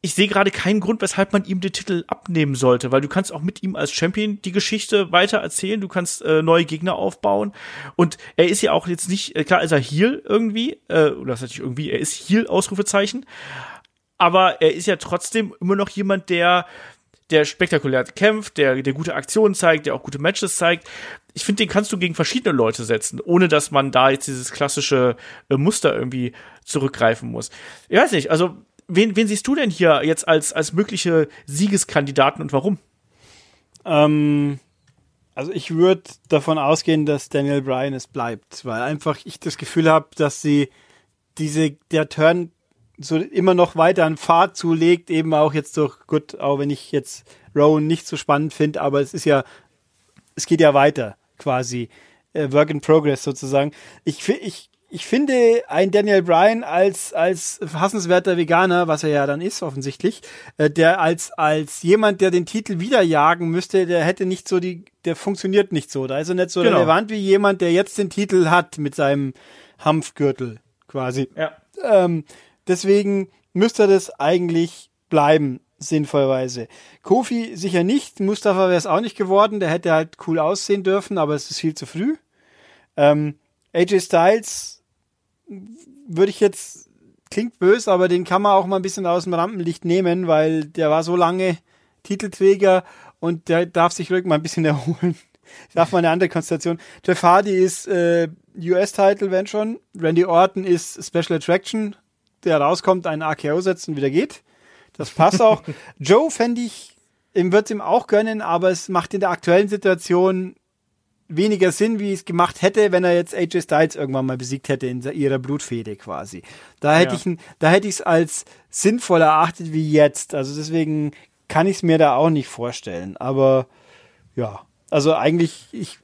ich sehe gerade keinen Grund, weshalb man ihm den Titel abnehmen sollte, weil du kannst auch mit ihm als Champion die Geschichte weiter erzählen, du kannst äh, neue Gegner aufbauen und er ist ja auch jetzt nicht, äh, klar ist er Heal irgendwie, äh, oder das heißt irgendwie, er ist Heal, Ausrufezeichen, aber er ist ja trotzdem immer noch jemand, der der spektakulär kämpft, der, der gute Aktionen zeigt, der auch gute Matches zeigt. Ich finde, den kannst du gegen verschiedene Leute setzen, ohne dass man da jetzt dieses klassische äh, Muster irgendwie zurückgreifen muss. Ich weiß nicht, also wen, wen siehst du denn hier jetzt als, als mögliche Siegeskandidaten und warum? Ähm, also ich würde davon ausgehen, dass Daniel Bryan es bleibt, weil einfach ich das Gefühl habe, dass sie diese, der Turn so immer noch weiter an Fahrt zulegt, eben auch jetzt durch, gut, auch wenn ich jetzt Rowan nicht so spannend finde, aber es ist ja, es geht ja weiter, quasi. Äh, Work in Progress sozusagen. Ich, ich, ich finde ein Daniel Bryan als, als hassenswerter Veganer, was er ja dann ist, offensichtlich, äh, der als, als jemand, der den Titel wieder jagen müsste, der hätte nicht so die, der funktioniert nicht so. Da ist er nicht so genau. relevant wie jemand, der jetzt den Titel hat mit seinem Hanfgürtel, quasi. Ja. Ähm, Deswegen müsste das eigentlich bleiben, sinnvollerweise. Kofi sicher nicht, Mustafa wäre es auch nicht geworden, der hätte halt cool aussehen dürfen, aber es ist viel zu früh. Ähm, AJ Styles würde ich jetzt, klingt böse, aber den kann man auch mal ein bisschen aus dem Rampenlicht nehmen, weil der war so lange Titelträger und der darf sich ruhig mal ein bisschen erholen. darf mal eine andere Konstellation. Jeff Hardy ist äh, US-Title, wenn schon. Randy Orton ist Special Attraction, der rauskommt, einen AKO setzt und wieder geht. Das passt auch. Joe fände ich, ihm wird es ihm auch gönnen, aber es macht in der aktuellen Situation weniger Sinn, wie es gemacht hätte, wenn er jetzt AJ Styles irgendwann mal besiegt hätte in ihrer Blutfede quasi. Da hätte ja. ich da hätte ich es als sinnvoller erachtet wie jetzt. Also deswegen kann ich es mir da auch nicht vorstellen. Aber ja, also eigentlich, ich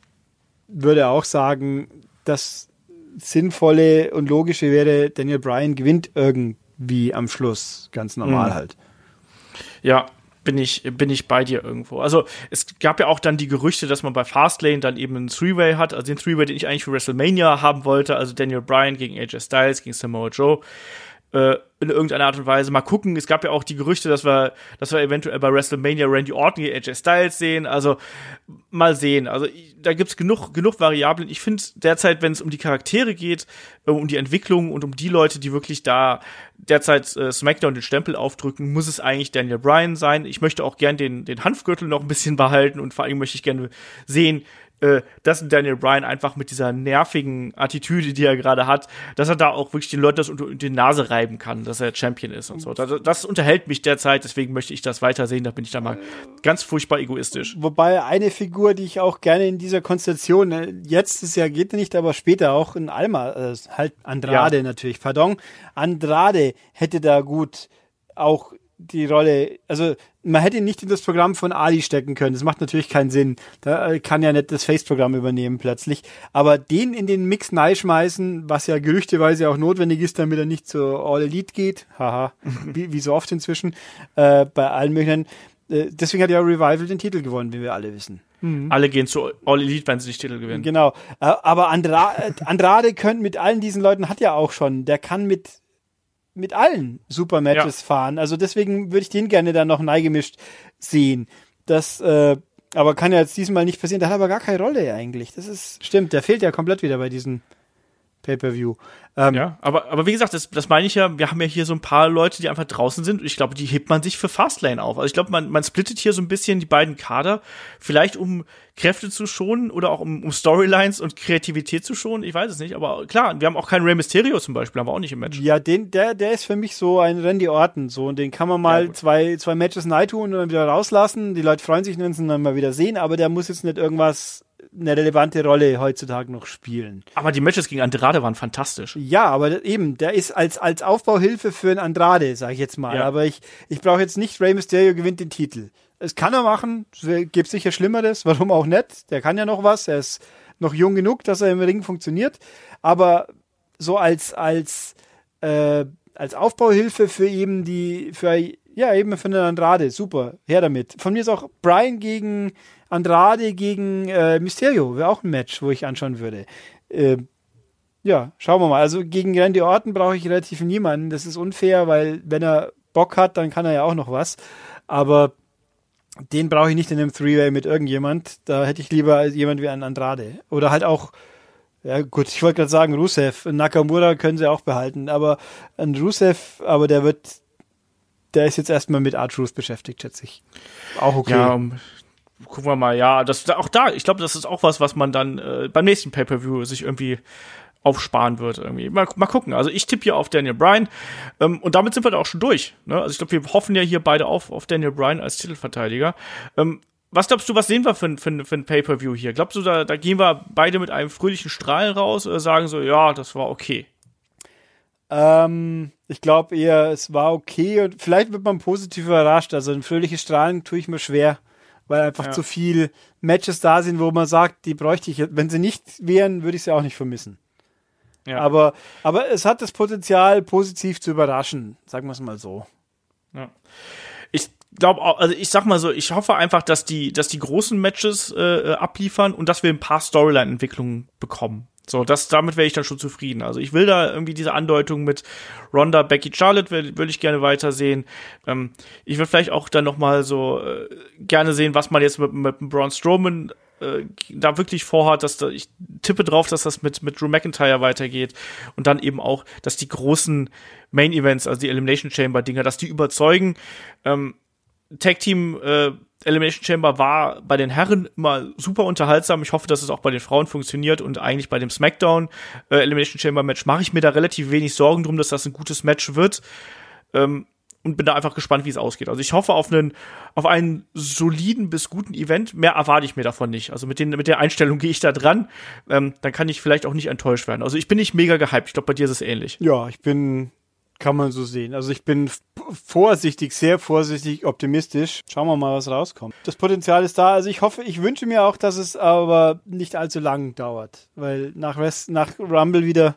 würde auch sagen, dass sinnvolle und logische wäre, Daniel Bryan gewinnt irgendwie am Schluss, ganz normal mhm. halt. Ja, bin ich, bin ich bei dir irgendwo. Also es gab ja auch dann die Gerüchte, dass man bei Fastlane dann eben einen Three-Way hat, also den Three-Way, den ich eigentlich für WrestleMania haben wollte, also Daniel Bryan gegen AJ Styles, gegen Samoa Joe äh, in irgendeiner Art und Weise. Mal gucken, es gab ja auch die Gerüchte, dass wir, dass wir eventuell bei WrestleMania Randy Orton gegen AJ Styles sehen. Also mal sehen. Also da gibt's genug, genug Variablen. Ich finde derzeit, wenn es um die Charaktere geht, äh, um die Entwicklung und um die Leute, die wirklich da derzeit äh, SmackDown den Stempel aufdrücken, muss es eigentlich Daniel Bryan sein. Ich möchte auch gern den, den Hanfgürtel noch ein bisschen behalten und vor allem möchte ich gerne sehen, äh, dass Daniel Bryan einfach mit dieser nervigen Attitüde, die er gerade hat, dass er da auch wirklich den Leuten das unter die Nase reiben kann, dass er Champion ist und so. Das, das unterhält mich derzeit, deswegen möchte ich das weitersehen, da bin ich da mal ganz furchtbar egoistisch. Wobei eine Figur, die ich auch gerne in dieser Konstellation, äh, jetzt ist ja geht nicht, aber später auch in Alma, äh, halt Andrade ja. natürlich, pardon, Andrade hätte da gut auch die Rolle, also man hätte ihn nicht in das Programm von Ali stecken können. Das macht natürlich keinen Sinn. Da äh, kann ja nicht das Face-Programm übernehmen plötzlich. Aber den in den Mix schmeißen, was ja gerüchteweise auch notwendig ist, damit er nicht zur All Elite geht. Haha, wie, wie, so oft inzwischen äh, bei allen möglichen. Äh, deswegen hat ja Revival den Titel gewonnen, wie wir alle wissen. Mhm. Alle gehen zu All Elite, wenn sie nicht Titel gewinnen. Genau. Äh, aber Andra Andrade könnte mit allen diesen Leuten, hat ja auch schon, der kann mit mit allen Supermatches ja. fahren. Also deswegen würde ich den gerne dann noch neigemischt sehen. Das, äh, aber kann ja jetzt diesmal nicht passieren. Der hat aber gar keine Rolle eigentlich. Das ist, stimmt, der fehlt ja komplett wieder bei diesen Pay-Per-View. Ähm, ja, aber, aber wie gesagt, das, das meine ich ja, wir haben ja hier so ein paar Leute, die einfach draußen sind. Ich glaube, die hebt man sich für Fastlane auf. Also ich glaube, man, man splittet hier so ein bisschen die beiden Kader, vielleicht um Kräfte zu schonen oder auch um, um Storylines und Kreativität zu schonen. Ich weiß es nicht, aber klar, wir haben auch keinen Rey Mysterio zum Beispiel, haben wir auch nicht im Match. Ja, den, der, der ist für mich so ein Randy Orton, so, und den kann man mal ja, zwei, zwei Matches night tun und dann wieder rauslassen. Die Leute freuen sich, wenn sie ihn dann mal wieder sehen, aber der muss jetzt nicht irgendwas eine relevante Rolle heutzutage noch spielen. Aber die Matches gegen Andrade waren fantastisch. Ja, aber eben, der ist als, als Aufbauhilfe für einen Andrade, sage ich jetzt mal. Ja. Aber ich, ich brauche jetzt nicht Rey Mysterio gewinnt den Titel. Es kann er machen, gibt sicher Schlimmeres, warum auch nicht. Der kann ja noch was, er ist noch jung genug, dass er im Ring funktioniert. Aber so als, als, äh, als Aufbauhilfe für eben die, für, ja, eben einen Andrade, super, her damit. Von mir ist auch Brian gegen Andrade gegen äh, Mysterio wäre auch ein Match, wo ich anschauen würde. Äh, ja, schauen wir mal. Also gegen Randy Orton brauche ich relativ niemanden. Das ist unfair, weil wenn er Bock hat, dann kann er ja auch noch was. Aber den brauche ich nicht in einem Three-Way mit irgendjemand. Da hätte ich lieber jemand wie einen Andrade. Oder halt auch, ja gut, ich wollte gerade sagen, Rusev. Nakamura können sie auch behalten. Aber ein Rusev, aber der wird, der ist jetzt erstmal mit R-Truth beschäftigt, schätze ich. Auch okay. Ja, gucken wir mal, ja, das auch da, ich glaube, das ist auch was, was man dann äh, beim nächsten Pay-Per-View sich irgendwie aufsparen wird irgendwie. Mal, mal gucken. Also ich tippe hier auf Daniel Bryan ähm, und damit sind wir da auch schon durch. Ne? Also ich glaube, wir hoffen ja hier beide auf, auf Daniel Bryan als Titelverteidiger. Ähm, was glaubst du, was sehen wir für, für, für ein Pay-Per-View hier? Glaubst du, da, da gehen wir beide mit einem fröhlichen Strahlen raus oder sagen so, ja, das war okay? Ähm, ich glaube eher, es war okay und vielleicht wird man positiv überrascht. Also ein fröhliches Strahlen tue ich mir schwer weil einfach ja. zu viel Matches da sind, wo man sagt, die bräuchte ich, wenn sie nicht wären, würde ich sie auch nicht vermissen. Ja. Aber, aber es hat das Potenzial, positiv zu überraschen, sagen wir es mal so. Ja. Ich glaube, also ich sag mal so, ich hoffe einfach, dass die, dass die großen Matches äh, abliefern und dass wir ein paar Storyline-Entwicklungen bekommen. So, das, damit wäre ich dann schon zufrieden. Also ich will da irgendwie diese Andeutung mit Ronda, Becky, Charlotte will ich gerne weitersehen. Ähm, ich will vielleicht auch dann noch mal so äh, gerne sehen, was man jetzt mit, mit Braun Strowman äh, da wirklich vorhat, dass da, ich tippe drauf, dass das mit, mit Drew McIntyre weitergeht und dann eben auch, dass die großen Main Events, also die Elimination Chamber Dinger, dass die überzeugen. Ähm, Tag Team äh, Elimination Chamber war bei den Herren immer super unterhaltsam. Ich hoffe, dass es auch bei den Frauen funktioniert und eigentlich bei dem SmackDown äh, Elimination Chamber Match mache ich mir da relativ wenig Sorgen drum, dass das ein gutes Match wird. Ähm, und bin da einfach gespannt, wie es ausgeht. Also ich hoffe auf einen, auf einen soliden bis guten Event. Mehr erwarte ich mir davon nicht. Also mit, den, mit der Einstellung gehe ich da dran. Ähm, dann kann ich vielleicht auch nicht enttäuscht werden. Also ich bin nicht mega gehypt. Ich glaube, bei dir ist es ähnlich. Ja, ich bin kann man so sehen. Also ich bin vorsichtig, sehr vorsichtig optimistisch. Schauen wir mal, was rauskommt. Das Potenzial ist da. Also ich hoffe, ich wünsche mir auch, dass es aber nicht allzu lang dauert. Weil nach, Rest, nach Rumble wieder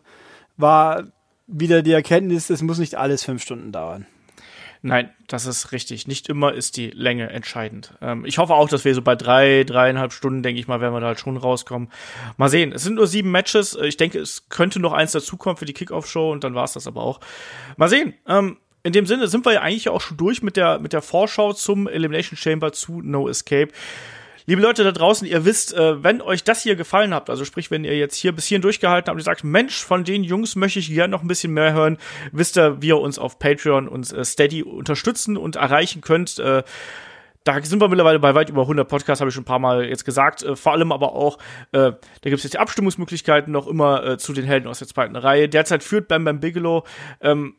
war wieder die Erkenntnis, es muss nicht alles fünf Stunden dauern. Nein, das ist richtig. Nicht immer ist die Länge entscheidend. Ähm, ich hoffe auch, dass wir so bei drei, dreieinhalb Stunden, denke ich mal, werden wir da halt schon rauskommen. Mal sehen. Es sind nur sieben Matches. Äh, ich denke, es könnte noch eins dazukommen für die Kickoff-Show und dann war es das aber auch. Mal sehen. Ähm, in dem Sinne sind wir ja eigentlich auch schon durch mit der, mit der Vorschau zum Elimination Chamber zu No Escape. Liebe Leute da draußen, ihr wisst, äh, wenn euch das hier gefallen hat, also sprich, wenn ihr jetzt hier bis hierhin durchgehalten habt und sagt, Mensch, von den Jungs möchte ich gerne noch ein bisschen mehr hören, wisst ihr, wie ihr uns auf Patreon und äh, Steady unterstützen und erreichen könnt. Äh, da sind wir mittlerweile bei weit über 100 Podcasts, habe ich schon ein paar Mal jetzt gesagt. Äh, vor allem aber auch, äh, da gibt es jetzt die Abstimmungsmöglichkeiten noch immer äh, zu den Helden aus der zweiten Reihe. Derzeit führt Bam Bam Bigelow. Ähm,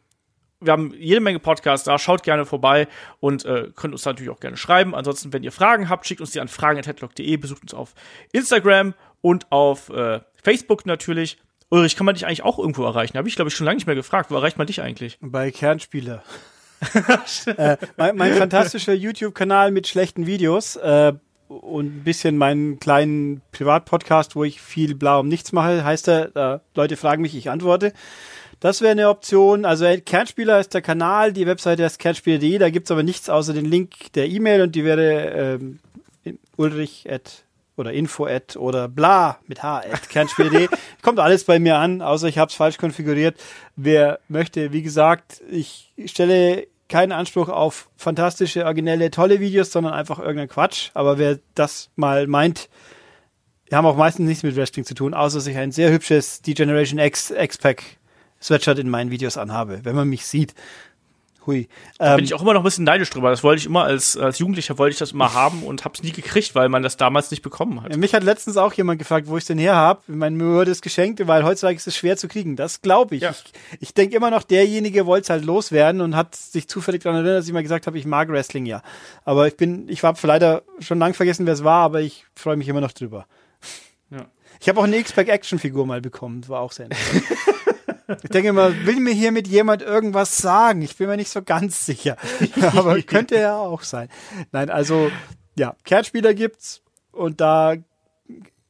wir haben jede Menge Podcasts da. Schaut gerne vorbei und äh, könnt uns natürlich auch gerne schreiben. Ansonsten, wenn ihr Fragen habt, schickt uns die an fragen.headlock.de, besucht uns auf Instagram und auf äh, Facebook natürlich. Ulrich, kann man dich eigentlich auch irgendwo erreichen? Habe ich, glaube ich, schon lange nicht mehr gefragt. Wo erreicht man dich eigentlich? Bei Kernspieler. äh, mein, mein, fantastischer YouTube-Kanal mit schlechten Videos äh, und ein bisschen meinen kleinen Privatpodcast, wo ich viel blau um nichts mache, heißt er, äh, Leute fragen mich, ich antworte. Das wäre eine Option. Also Kernspieler ist der Kanal, die Webseite ist kernspieler.de, da gibt's aber nichts außer den Link der E-Mail und die wäre ähm, ulrich oder info at oder bla mit h at kernspieler.de. Kommt alles bei mir an, außer ich habe es falsch konfiguriert. Wer möchte, wie gesagt, ich stelle keinen Anspruch auf fantastische, originelle, tolle Videos, sondern einfach irgendein Quatsch. Aber wer das mal meint, die haben auch meistens nichts mit Wrestling zu tun, außer sich ein sehr hübsches D-Generation X X-Pack Sweatshirt in meinen Videos anhabe, wenn man mich sieht. Hui. Da Ähm, bin ich auch immer noch ein bisschen neidisch drüber. Das wollte ich immer als, als Jugendlicher wollte ich das immer haben und hab's nie gekriegt, weil man das damals nicht bekommen hat. mich hat letztens auch jemand gefragt, wo ich denn her habe. Ich meine, mir wurde es geschenkt, weil heutzutage ist es schwer zu kriegen. Das glaube ich. Ja. Ich, ich denke immer noch, derjenige wollte es halt loswerden und hat sich zufällig daran erinnert, dass ich mal gesagt habe, ich mag Wrestling ja. Aber ich bin, ich habe leider schon lang vergessen, wer es war, aber ich freue mich immer noch drüber. Ja. Ich habe auch eine X-Pack Action Figur mal bekommen. Das war auch sehr interessant. Ich denke immer, will mir hier mit jemand irgendwas sagen? Ich bin mir nicht so ganz sicher. Aber könnte ja auch sein. Nein, also, ja, Kernspieler gibt's und da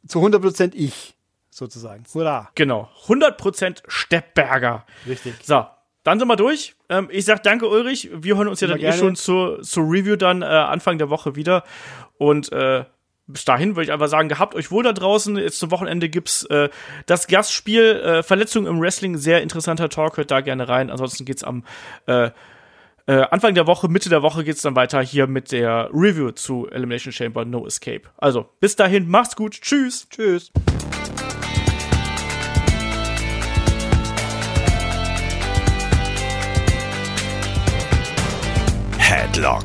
zu 100% ich, sozusagen. Hurra. Genau. 100% Steppberger. Richtig. So, dann sind wir durch. Ähm, ich sag danke, Ulrich. Wir hören uns ja dann eh schon zur, zur Review dann äh, Anfang der Woche wieder. Und äh, bis dahin würde ich einfach sagen, gehabt euch wohl da draußen. Jetzt zum Wochenende gibt's äh, das Gastspiel äh, Verletzung im Wrestling. Sehr interessanter Talk. Hört da gerne rein. Ansonsten geht's am äh, äh, Anfang der Woche, Mitte der Woche geht's dann weiter hier mit der Review zu Elimination Chamber No Escape. Also, bis dahin, macht's gut. Tschüss. Tschüss. Headlock,